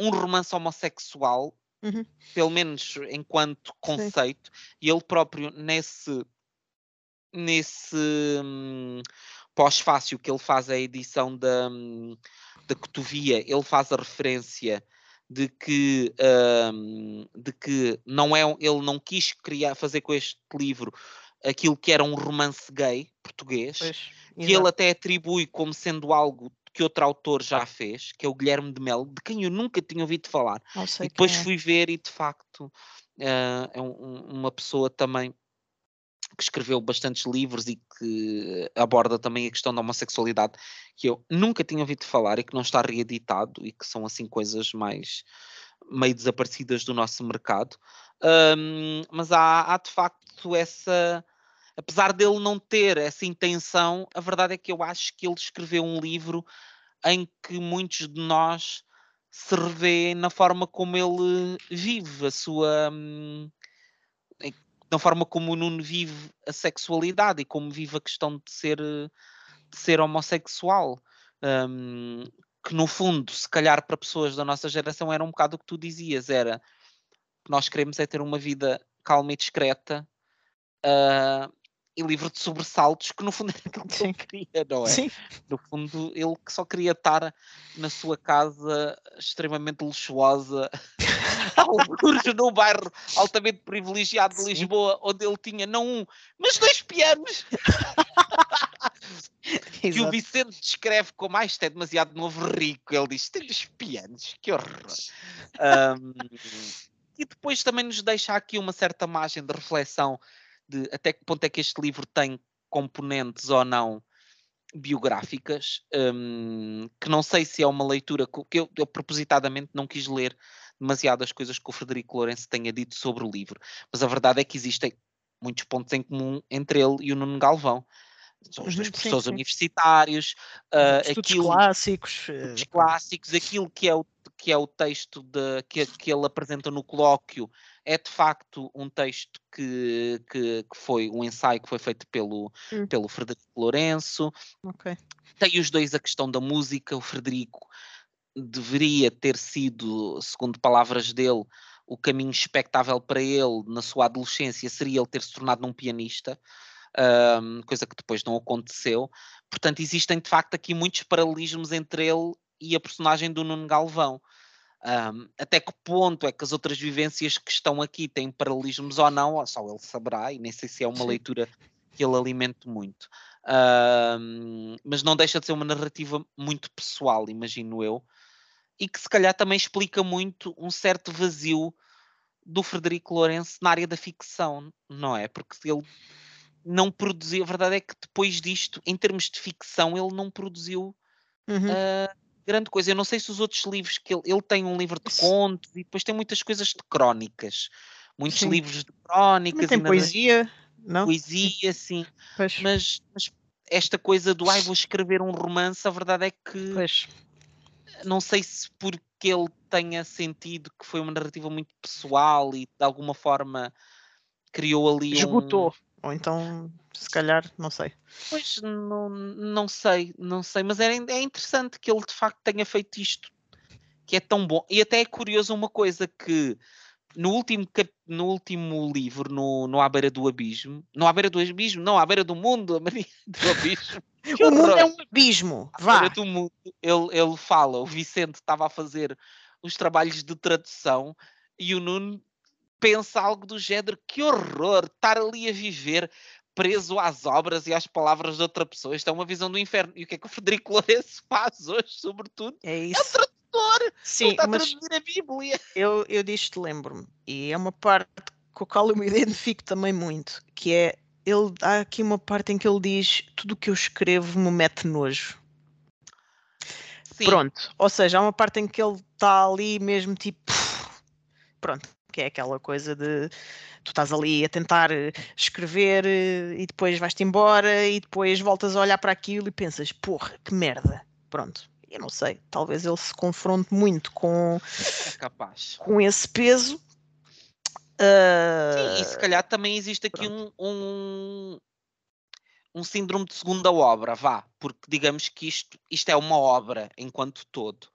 um romance homossexual, Uhum. pelo menos enquanto conceito, e ele próprio nesse nesse hum, pós-fácil que ele faz a edição da, hum, da Cotovia, ele faz a referência de que, hum, de que não é, ele não quis criar, fazer com este livro aquilo que era um romance gay português, Pois, que ele até atribui como sendo algo que outro autor já fez, que é o Guilherme de Melo, de quem eu nunca tinha ouvido falar. E depois é. fui ver e de facto eh, é um- um- uma pessoa também que escreveu bastantes livros e que aborda também a questão da homossexualidade que eu nunca tinha ouvido falar e que não está reeditado e que são assim coisas mais meio desaparecidas do nosso mercado. Ahm, mas há, há de facto essa apesar dele não ter essa intenção, a verdade é que eu acho que ele escreveu um livro em que muitos de nós se revê na forma como ele vive a sua. hum, na forma como o Nuno vive a sexualidade e como vive a questão de ser, de ser homossexual. Hum, que no fundo, se calhar para pessoas da nossa geração era um bocado o que tu dizias, era que nós queremos é ter uma vida calma e discreta ah, e livre de sobressaltos, que no fundo era aquilo que ele queria, não é? Sim, No fundo, ele que só queria estar na sua casa extremamente luxuosa, alguns no bairro altamente privilegiado de Sim. Lisboa, onde ele tinha não um, mas dois pianos, que o. Vicente descreve como, ah, isto é demasiado novo rico. Ele diz, tem dois pianos, que horror. Ahm, e depois também nos deixa aqui uma certa margem de reflexão de até que ponto é que este livro tem componentes ou não biográficas, hum, que não sei se é uma leitura que eu, eu propositadamente não quis ler demasiadas coisas que o Frederico Lourenço tenha dito sobre o livro, mas a verdade é que existem muitos pontos em comum entre ele e o Nuno Galvão. São os dois Uhum, sim, professores sim. universitários, Estudos aquilo, clássicos. eh, os clássicos, aquilo que é o, que é o texto de, que, que ele apresenta no colóquio é de facto um texto que, que, que foi um ensaio que foi feito pelo, Hum. pelo Frederico Lourenço. ok. Tem os dois a questão da música. O Frederico deveria ter sido, segundo palavras dele, o caminho expectável para ele na sua adolescência seria ele ter se tornado um pianista, ahm, coisa que depois não aconteceu. Portanto, existem de facto aqui muitos paralelismos entre ele e a personagem do Nuno Galvão. Ahm, até que ponto é que as outras vivências que estão aqui têm paralelismos ou não, só ele saberá, e nem sei se é uma Sim. leitura que ele alimente muito. Uh, mas não deixa de ser uma narrativa muito pessoal, imagino eu, e que se calhar também explica muito um certo vazio do Frederico Lourenço na área da ficção, não é? Porque ele não produziu, a verdade é que depois disto, em termos de ficção, ele não produziu uhum. uh, grande coisa. Eu não sei se os outros livros que ele, ele tem um livro de contos e depois tem muitas coisas de crónicas, muitos sim. livros de crónicas. Também tem poesia, não? Poesia, sim. Mas, mas, esta coisa do ai, vou escrever um romance, a verdade é que pois. não sei se porque ele tenha sentido que foi uma narrativa muito pessoal e de alguma forma criou ali esgotou um... ou então se calhar não sei pois não, não sei não sei mas é, é interessante que ele de facto tenha feito isto que é tão bom e até é curioso uma coisa que no último, no último livro, no, no À Beira do Abismo, não à beira do abismo, não, à beira do mundo, a Maria do Abismo. o mundo é um abismo, vá. À beira do mundo, ele, ele fala, o Vicente estava a fazer os trabalhos de tradução e o Nuno pensa algo do género, que horror, estar ali a viver preso às obras e às palavras de outra pessoa. Isto é uma visão do inferno. E o que é que o Frederico Lourenço faz hoje, sobretudo? É isso. É tradutor! Sim, está mas a traduzir a Bíblia. Eu, eu disto lembro-me, e é uma parte com a qual eu me identifico também muito, que é, ele, há aqui uma parte em que ele diz, tudo o que eu escrevo me mete nojo. Sim. Pronto, ou seja, há uma parte em que ele está ali mesmo tipo, pronto, que é aquela coisa de tu estás ali a tentar eh, escrever eh, e depois vais-te embora e depois voltas a olhar para aquilo e pensas, porra, que merda. Pronto, eu não sei, talvez ele se confronte muito com, é com esse peso. Uh... Sim, e se calhar também existe aqui um, um, um, síndrome de segunda obra, vá, porque digamos que isto, isto é uma obra enquanto todo.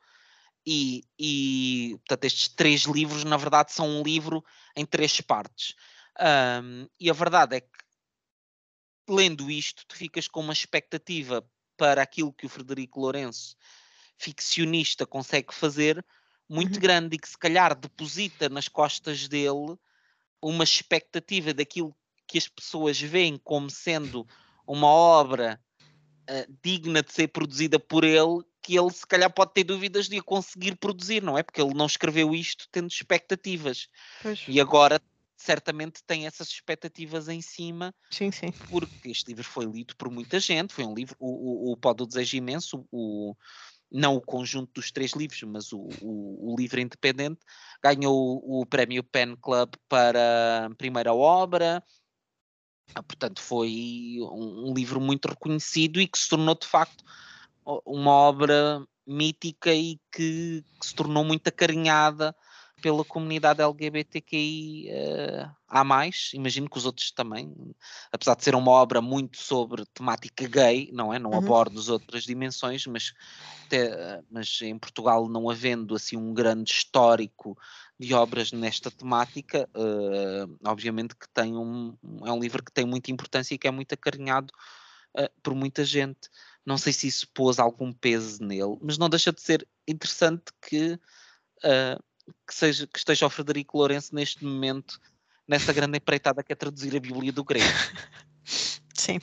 E, e portanto, estes três livros, na verdade, são um livro em três partes. Um, e a verdade é que, lendo isto, tu ficas com uma expectativa para aquilo que o Frederico Lourenço ficcionista consegue fazer muito uhum. grande e que se calhar deposita nas costas dele uma expectativa daquilo que as pessoas veem como sendo uma obra uh, digna de ser produzida por ele, que ele se calhar pode ter dúvidas de conseguir produzir, não é? Porque ele não escreveu isto tendo expectativas. Pois. E agora certamente tem essas expectativas em cima. Sim, sim. Porque este livro foi lido por muita gente, foi um livro, o, o, o Pó do Desejo Imenso, o, não o conjunto dos três livros, mas o, o, o livro independente, ganhou o, prémio Pen Club para a primeira obra. Ah, portanto, foi um, um, livro muito reconhecido e que se tornou de facto uma obra mítica e que, que se tornou muito acarinhada pela comunidade LGBTQI uh, há mais, imagino que os outros também, apesar de ser uma obra muito sobre temática gay, não é? Não uhum. aborda as outras dimensões, mas, te, mas em Portugal não havendo assim um grande histórico de obras nesta temática, uh, obviamente que tem um, é um livro que tem muita importância e que é muito acarinhado uh, por muita gente. Não sei se isso pôs algum peso nele, mas não deixa de ser interessante que uh, que, seja, que esteja o Frederico Lourenço neste momento nessa grande empreitada que é traduzir a Bíblia do grego. Sim.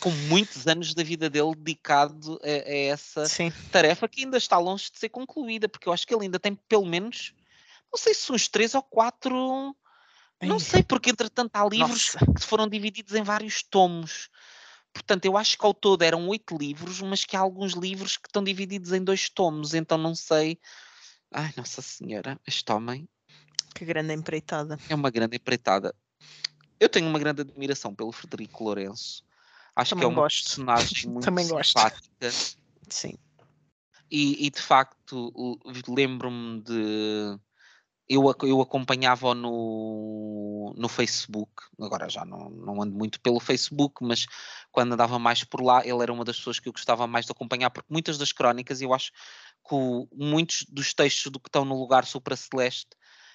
Com muitos anos da vida dele dedicado a, a essa Sim. tarefa que ainda está longe de ser concluída, porque eu acho que ele ainda tem pelo menos, não sei se uns três ou quatro, não sei, porque entretanto há livros Nossa. que foram divididos em vários tomos. Portanto, eu acho que ao todo eram oito livros, mas que há alguns livros que estão divididos em dois tomos, então não sei Ai, Nossa Senhora, este homem. Que grande empreitada. É uma grande empreitada. Eu tenho uma grande admiração pelo Frederico Lourenço. Acho Também que é uma gosto. personagem muito Também simpática. Gosto. Sim. E, e de facto lembro-me de eu, eu acompanhava no, no Facebook, agora já não, não ando muito pelo Facebook, mas quando andava mais por lá, ele era uma das pessoas que eu gostava mais de acompanhar, porque muitas das crónicas, eu acho que muitos dos textos do que estão no lugar supraceleste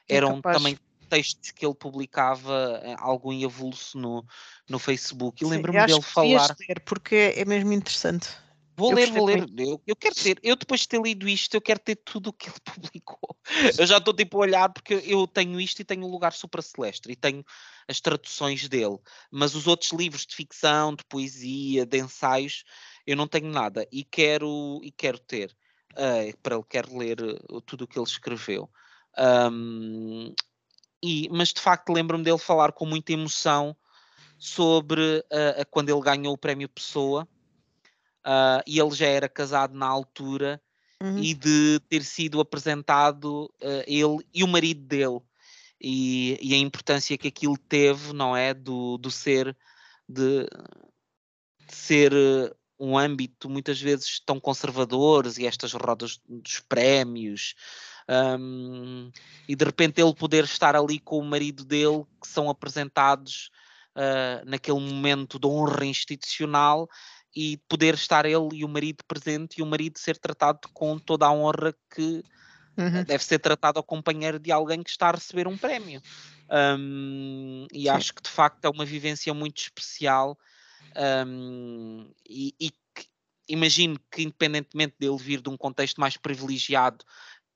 é eram também textos que ele publicava eh, algo em avulso no, no Facebook. E lembro-me dele falar. Ler porque é mesmo interessante. Vou Eu ler, vou ler. Eu, eu quero ter, eu depois de ter lido isto, eu quero ter tudo o que ele publicou. Eu já estou tipo a olhar porque eu tenho isto e tenho o lugar supraceleste e tenho as traduções dele. Mas os outros livros de ficção, de poesia, de ensaios, eu não tenho nada e quero, e quero ter. eh, para ele quero ler eh, tudo o que ele escreveu. Ahm, e, mas de facto lembro-me dele falar com muita emoção sobre a- quando ele ganhou o prémio Pessoa ah, e ele já era casado na altura Uhum. e de ter sido apresentado ah, ele e o marido dele e, e a importância que aquilo teve, não é? Do, do ser de, de ser eh, um âmbito muitas vezes tão conservadores e estas rodas dos prémios hum, e de repente ele poder estar ali com o marido dele que são apresentados ah, naquele momento de honra institucional e poder estar ele e o marido presente e o marido ser tratado com toda a honra que Uhum. deve ser tratado ao companheiro de alguém que está a receber um prémio. Hum, e Sim. acho que de facto é uma vivência muito especial. hum, e, e que- imagino que, independentemente dele vir de um contexto mais privilegiado,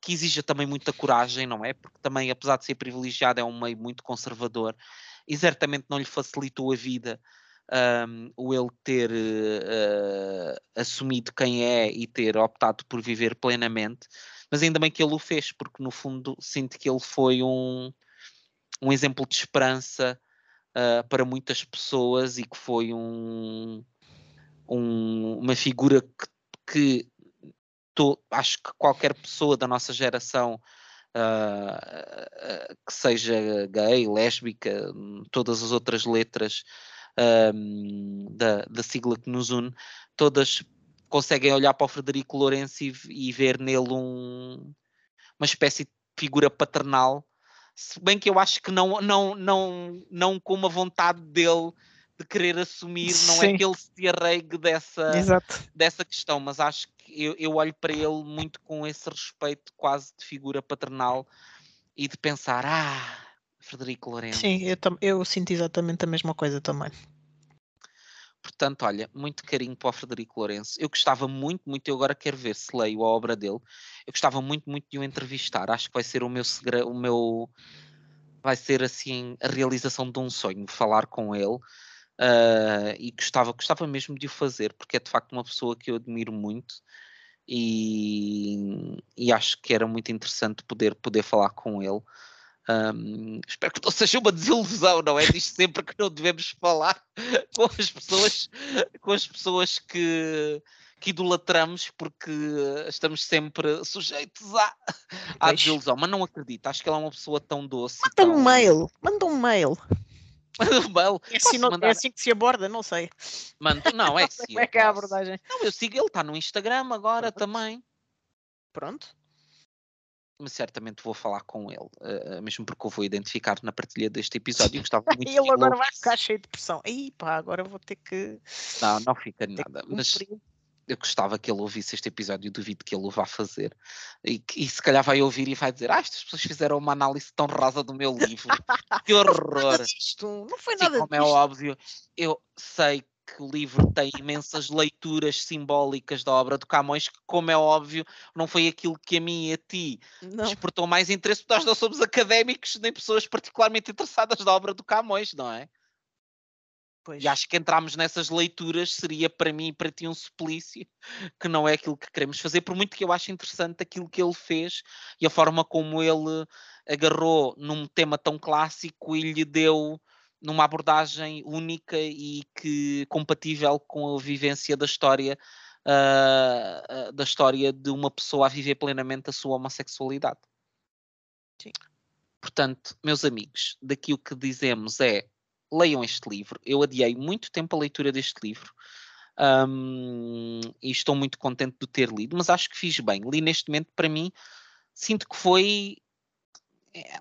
que exija também muita coragem, não é? Porque também, apesar de ser privilegiado, é um meio muito conservador e certamente não lhe facilitou a vida hum, o ele ter eh, assumido quem é e ter optado por viver plenamente mas ainda bem que ele o fez, porque no fundo sinto que ele foi um, um exemplo de esperança ah, para muitas pessoas e que foi um, um- uma figura que, que acho que qualquer pessoa da nossa geração ah, que seja gay, lésbica, todas as outras letras hum, da, da sigla que nos une, todas conseguem olhar para o Frederico Lourenço e, e ver nele um- uma espécie de figura paternal, se bem que eu acho que não, não, não, não com uma vontade dele de querer assumir, não é Sim. que ele se arregue dessa, Exato. dessa questão, mas acho que eu, eu olho para ele muito com esse respeito quase de figura paternal e de pensar, ah, Frederico Lourenço. Sim, eu, eu sinto exatamente a mesma coisa também. Portanto, olha, muito carinho para o Frederico Lourenço. Eu gostava muito, muito, eu agora quero ver se leio a obra dele. Eu gostava muito, muito de o entrevistar. Acho que vai ser o meu segredo, o meu vai ser assim a realização de um sonho, falar com ele. ah, e gostava, gostava mesmo de o fazer, porque é de facto uma pessoa que eu admiro muito e, e acho que era muito interessante poder, poder falar com ele. Ahm, espero que não seja uma desilusão, não é? Diz sempre que não devemos falar com as pessoas, com as pessoas que, que idolatramos, porque estamos sempre sujeitos à, à desilusão. Mas não acredito, acho que ela é uma pessoa tão doce. Manda um tão- mail, manda um mail. Manda um mail. É Posso assim, não- mandar? é assim que se aborda, não sei. Mando- Não, é Não sei sim. como é que é a abordagem. Não, eu sigo ele, está no Instagram agora Pronto. também. Pronto. Mas certamente vou falar com ele, eh, mesmo porque eu vou identificar na partilha deste episódio. Gostava muito E ele agora vai ficar cheio de pressão. Aí pá, agora vou ter que. Não, não fica nada. Mas eu gostava que ele ouvisse este episódio, duvido que ele o vá fazer. E, e se calhar vai ouvir e vai dizer: Ah, estas pessoas fizeram uma análise tão rosa do meu livro. que horror! Nada disto, não foi Sim, nada como é disto. óbvio, eu sei que o livro tem imensas leituras simbólicas da obra do Camões, que, como é óbvio, não foi aquilo que a mim e a ti Não, despertou mais interesse, porque nós não somos académicos nem pessoas particularmente interessadas na obra do Camões, não é? pois. E acho que entrarmos nessas leituras seria para mim e para ti um suplício, que não é aquilo que queremos fazer, por muito que eu acho interessante aquilo que ele fez e a forma como ele agarrou num tema tão clássico e lhe deu numa abordagem única e que compatível com a vivência da história ah, da história de uma pessoa a viver plenamente a sua homossexualidade. Sim. Portanto, meus amigos, daqui o que dizemos é leiam este livro. Eu adiei muito tempo a leitura deste livro hum, e estou muito contente de ter lido, mas acho que fiz bem. Li neste momento, para mim, sinto que foi. é,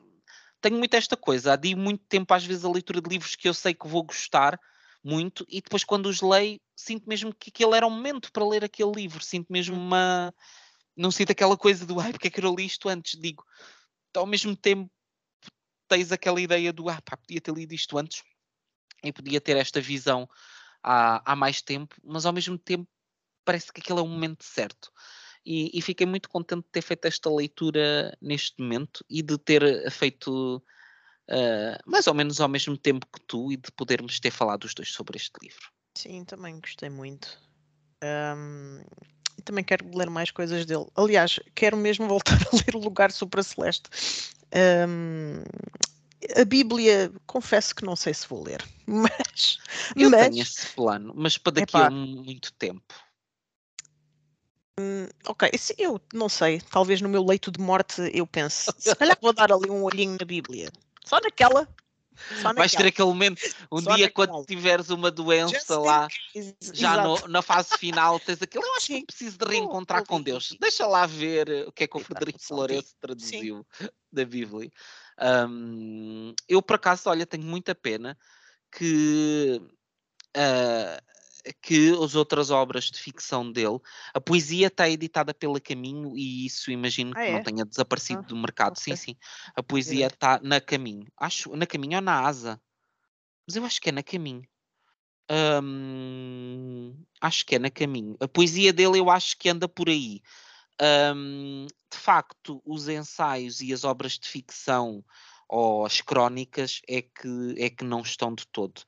tenho muito esta coisa, adio muito tempo às vezes a leitura de livros que eu sei que vou gostar muito e depois quando os leio sinto mesmo que aquele era o momento para ler aquele livro, sinto mesmo uma não sinto aquela coisa do ai, porque é que eu li isto antes, digo, então, ao mesmo tempo tens aquela ideia do ah, pá, podia ter lido isto antes e podia ter esta visão há, há mais tempo, mas ao mesmo tempo parece que aquele é o momento certo. E, e, fiquei muito contente de ter feito esta leitura neste momento e de ter feito uh, mais ou menos ao mesmo tempo que tu e de podermos ter falado os dois sobre este livro. Sim, também gostei muito. Um, e também quero ler mais coisas dele. Aliás, quero mesmo voltar a ler O Lugar Supra Celeste. Um, a Bíblia, confesso que não sei se vou ler, mas. Eu mas, tenho esse plano, mas para daqui epá, a muito tempo. Hum, ok, eu não sei, talvez no meu leito de morte eu pense, se calhar vou dar ali um olhinho na Bíblia. Só naquela. Só Vais ter aquele momento, um Só dia naquela. quando tiveres uma doença Just lá, já no, na fase final, tens aquele. Eu acho que preciso de reencontrar oh, com Deus. Deixa lá ver o que é que o Frederico Florencio traduziu Sim. da Bíblia. Um, eu, por acaso, olha, tenho muita pena que. Uh, que as outras obras de ficção dele, a poesia está editada pela Caminho e isso imagino ah, que é? não tenha desaparecido ah, do mercado. Okay. Sim, sim. A poesia está na Caminho. Acho, na Caminho ou na Asa? Mas eu acho que é na Caminho. Hum, acho que é na Caminho. A poesia dele eu acho que anda por aí. Hum, de facto, os ensaios e as obras de ficção ou as crónicas é que, é que não estão de todo.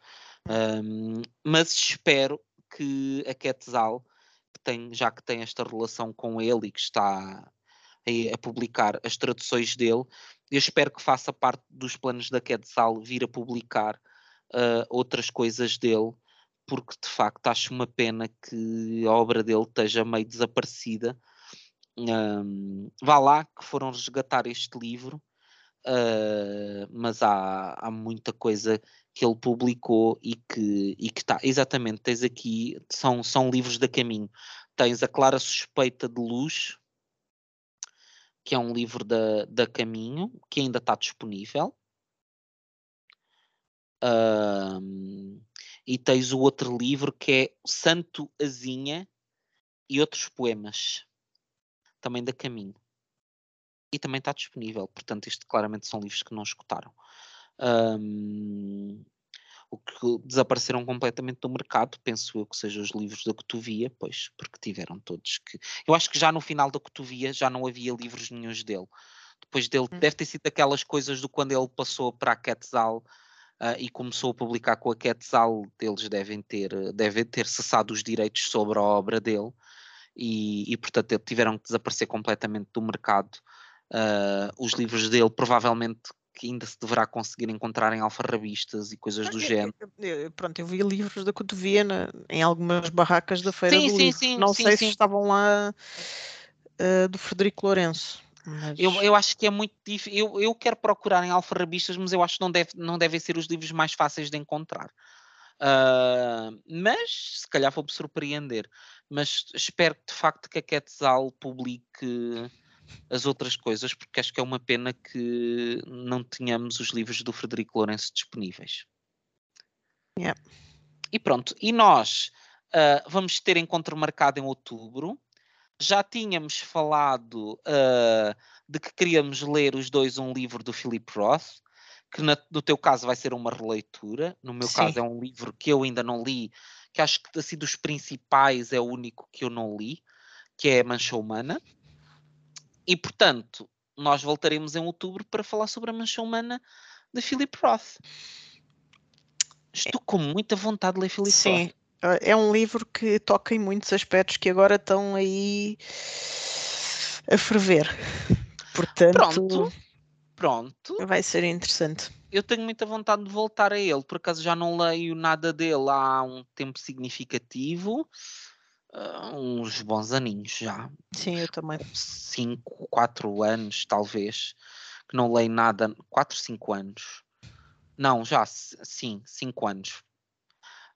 Um, mas espero que a Quetzal, que tem, já que tem esta relação com ele e que está a, a publicar as traduções dele, eu espero que faça parte dos planos da Quetzal vir a publicar uh, outras coisas dele, porque de facto acho uma pena que a obra dele esteja meio desaparecida. Um, vá lá que foram resgatar este livro, uh, mas há, há muita coisa que ele publicou e que e que está exatamente tens aqui são são livros da Caminho. Tens a Clara Suspeita de Luz que é um livro da, da Caminho que ainda está disponível. Um, e tens o outro livro que é Santo Azinha e outros poemas também da Caminho e também está disponível portanto isto claramente são livros que não escutaram um, o que desapareceram completamente do mercado, penso eu que sejam os livros da Cotovia, pois, porque tiveram todos que. Eu acho que já no final da Cotovia já não havia livros nenhums dele. Depois dele, hum. deve ter sido aquelas coisas do quando ele passou para a Quetzal uh, e começou a publicar com a Quetzal, eles devem ter, devem ter cessado os direitos sobre a obra dele e, e portanto tiveram que desaparecer completamente do mercado. Uh, os livros dele provavelmente que ainda se deverá conseguir encontrar em alfarrabistas e coisas do género. pronto, eu vi livros da Cotoviana em algumas barracas da Feira sim, do sim, Livro. Sim, Não sim, sei se estavam lá uh, do Frederico Lourenço. Mas... Eu, eu acho que é muito difícil. Eu, eu quero procurar em alfarrabistas, mas eu acho que não, deve, não devem ser os livros mais fáceis de encontrar. Uh, mas se calhar vou-me surpreender. Mas espero de facto que a Quetzal publique as outras coisas, porque acho que é uma pena que não tenhamos os livros do Frederico Lourenço disponíveis. Yeah. E pronto, e nós uh, vamos ter encontro marcado em outubro. Já tínhamos falado uh, de que queríamos ler os dois um livro do Philip Roth, que na, no teu caso vai ser uma releitura, no meu Sim. caso é um livro que eu ainda não li, que acho que assim dos principais é o único que eu não li, que é Mancha Humana. E, portanto, nós voltaremos em outubro para falar sobre a mancha humana de Philip Roth. Estou com muita vontade de ler Philip Sim, Roth. Eh, é um livro que toca em muitos aspectos que agora estão aí a ferver. Portanto, pronto, pronto. Vai ser interessante. Eu tenho muita vontade de voltar a ele, por acaso já não leio nada dele há um tempo significativo uh, uns bons aninhos já. Sim, eu também. Cinco, quatro anos, talvez, que não leio nada. Quatro, cinco anos. Não, já, sim, cinco anos.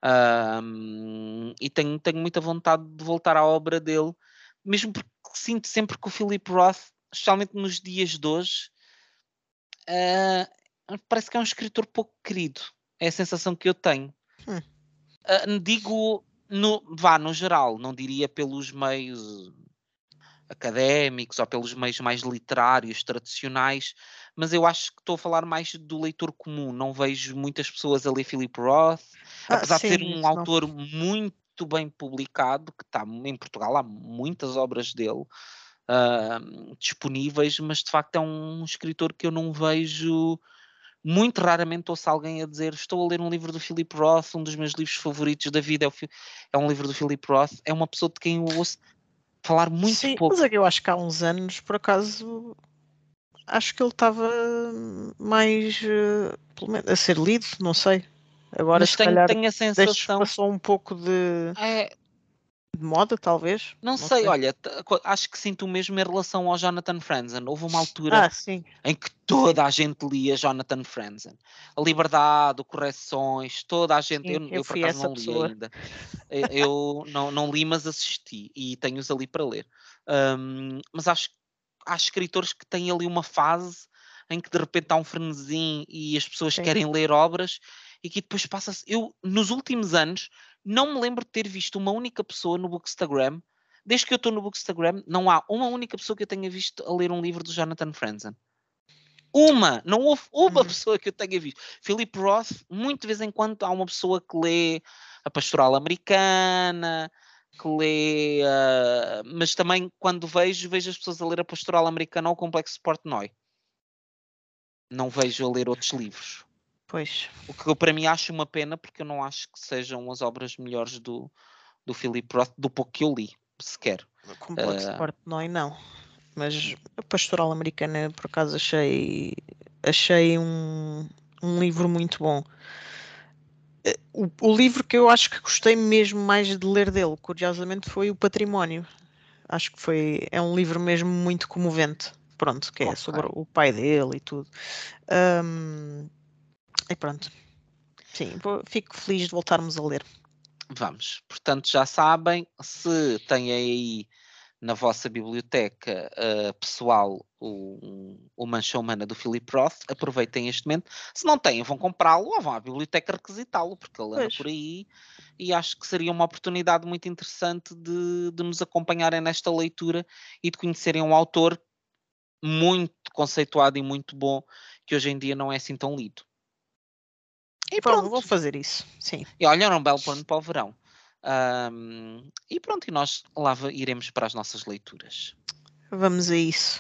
Um, e tenho, tenho muita vontade de voltar à obra dele, mesmo porque sinto sempre que o Philip Roth, especialmente nos dias de hoje, uh, parece que é um escritor pouco querido. É a sensação que eu tenho. Hum. Uh, digo no, vá, no geral, não diria pelos meios académicos ou pelos meios mais literários, tradicionais, mas eu acho que estou a falar mais do leitor comum. Não vejo muitas pessoas a ler Philip Roth, ah, apesar sim, de ser um autor não. muito muito bem publicado, que está em Portugal, há muitas obras dele uh, disponíveis, mas de facto é um escritor que eu não vejo. Muito raramente ouço alguém a dizer estou a ler um livro do Philip Roth, um dos meus livros favoritos da vida é, o, é um livro do Philip Roth. É uma pessoa de quem eu ouço falar muito Sim, pouco. Mas é que eu acho que há uns anos, por acaso, acho que ele estava mais uh, a ser lido, não sei. Agora mas se tenho, calhar tenho a sensação. Passou um pouco de. É, de moda, talvez. Não, não sei, sei, olha, acho que sinto o mesmo em relação ao Jonathan Franzen. Houve uma altura ah, em que toda a gente lia Jonathan Franzen. A Liberdade, o Correções, toda a gente. Sim, eu, eu, eu por acaso não pessoa. li ainda. eu não, não li, mas assisti e tenho-os ali para ler. Um, mas acho há escritores que têm ali uma fase em que de repente há um frenesim e as pessoas Sim. querem ler obras e que depois passa-se. Eu, nos últimos anos, não me lembro de ter visto uma única pessoa no Bookstagram. Desde que eu estou no Bookstagram, não há uma única pessoa que eu tenha visto a ler um livro do Jonathan Franzen. Uma! Não houve uma uhum. pessoa que eu tenha visto. Philip Roth, muito de vez em quando há uma pessoa que lê a Pastoral Americana, que lê. Uh, mas também quando vejo, vejo as pessoas a ler a Pastoral Americana ou o Complexo Portnoy. Não vejo a ler outros livros. Pois. O que eu para mim acho uma pena, porque eu não acho que sejam as obras melhores do, do Philip Roth, do pouco que eu li, sequer. Complexo uh, Portnoy não. Mas a Pastoral Americana, por acaso, achei, achei um, um livro muito bom. Eh, o, o, livro que eu acho que gostei mesmo mais de ler dele, curiosamente, foi O Património. Acho que foi, é um livro mesmo muito comovente. Pronto, que é okay. sobre o pai dele e tudo. Um, e pronto. Sim, vou, fico feliz de voltarmos a ler. Vamos. Portanto, já sabem, se têm aí na vossa biblioteca uh, pessoal o, o Mancha Humana do Philip Roth, aproveitem este momento. Se não têm, vão comprá-lo ou vão à biblioteca requisitá-lo, porque ele anda por aí e acho que seria uma oportunidade muito interessante de, de nos acompanharem nesta leitura e de conhecerem um autor muito conceituado e muito bom que hoje em dia não é assim tão lido. E pronto, vou fazer isso, sim. E olha, era um belo plano para o verão. Um, e pronto, e nós lá iremos para as nossas leituras. Vamos a isso.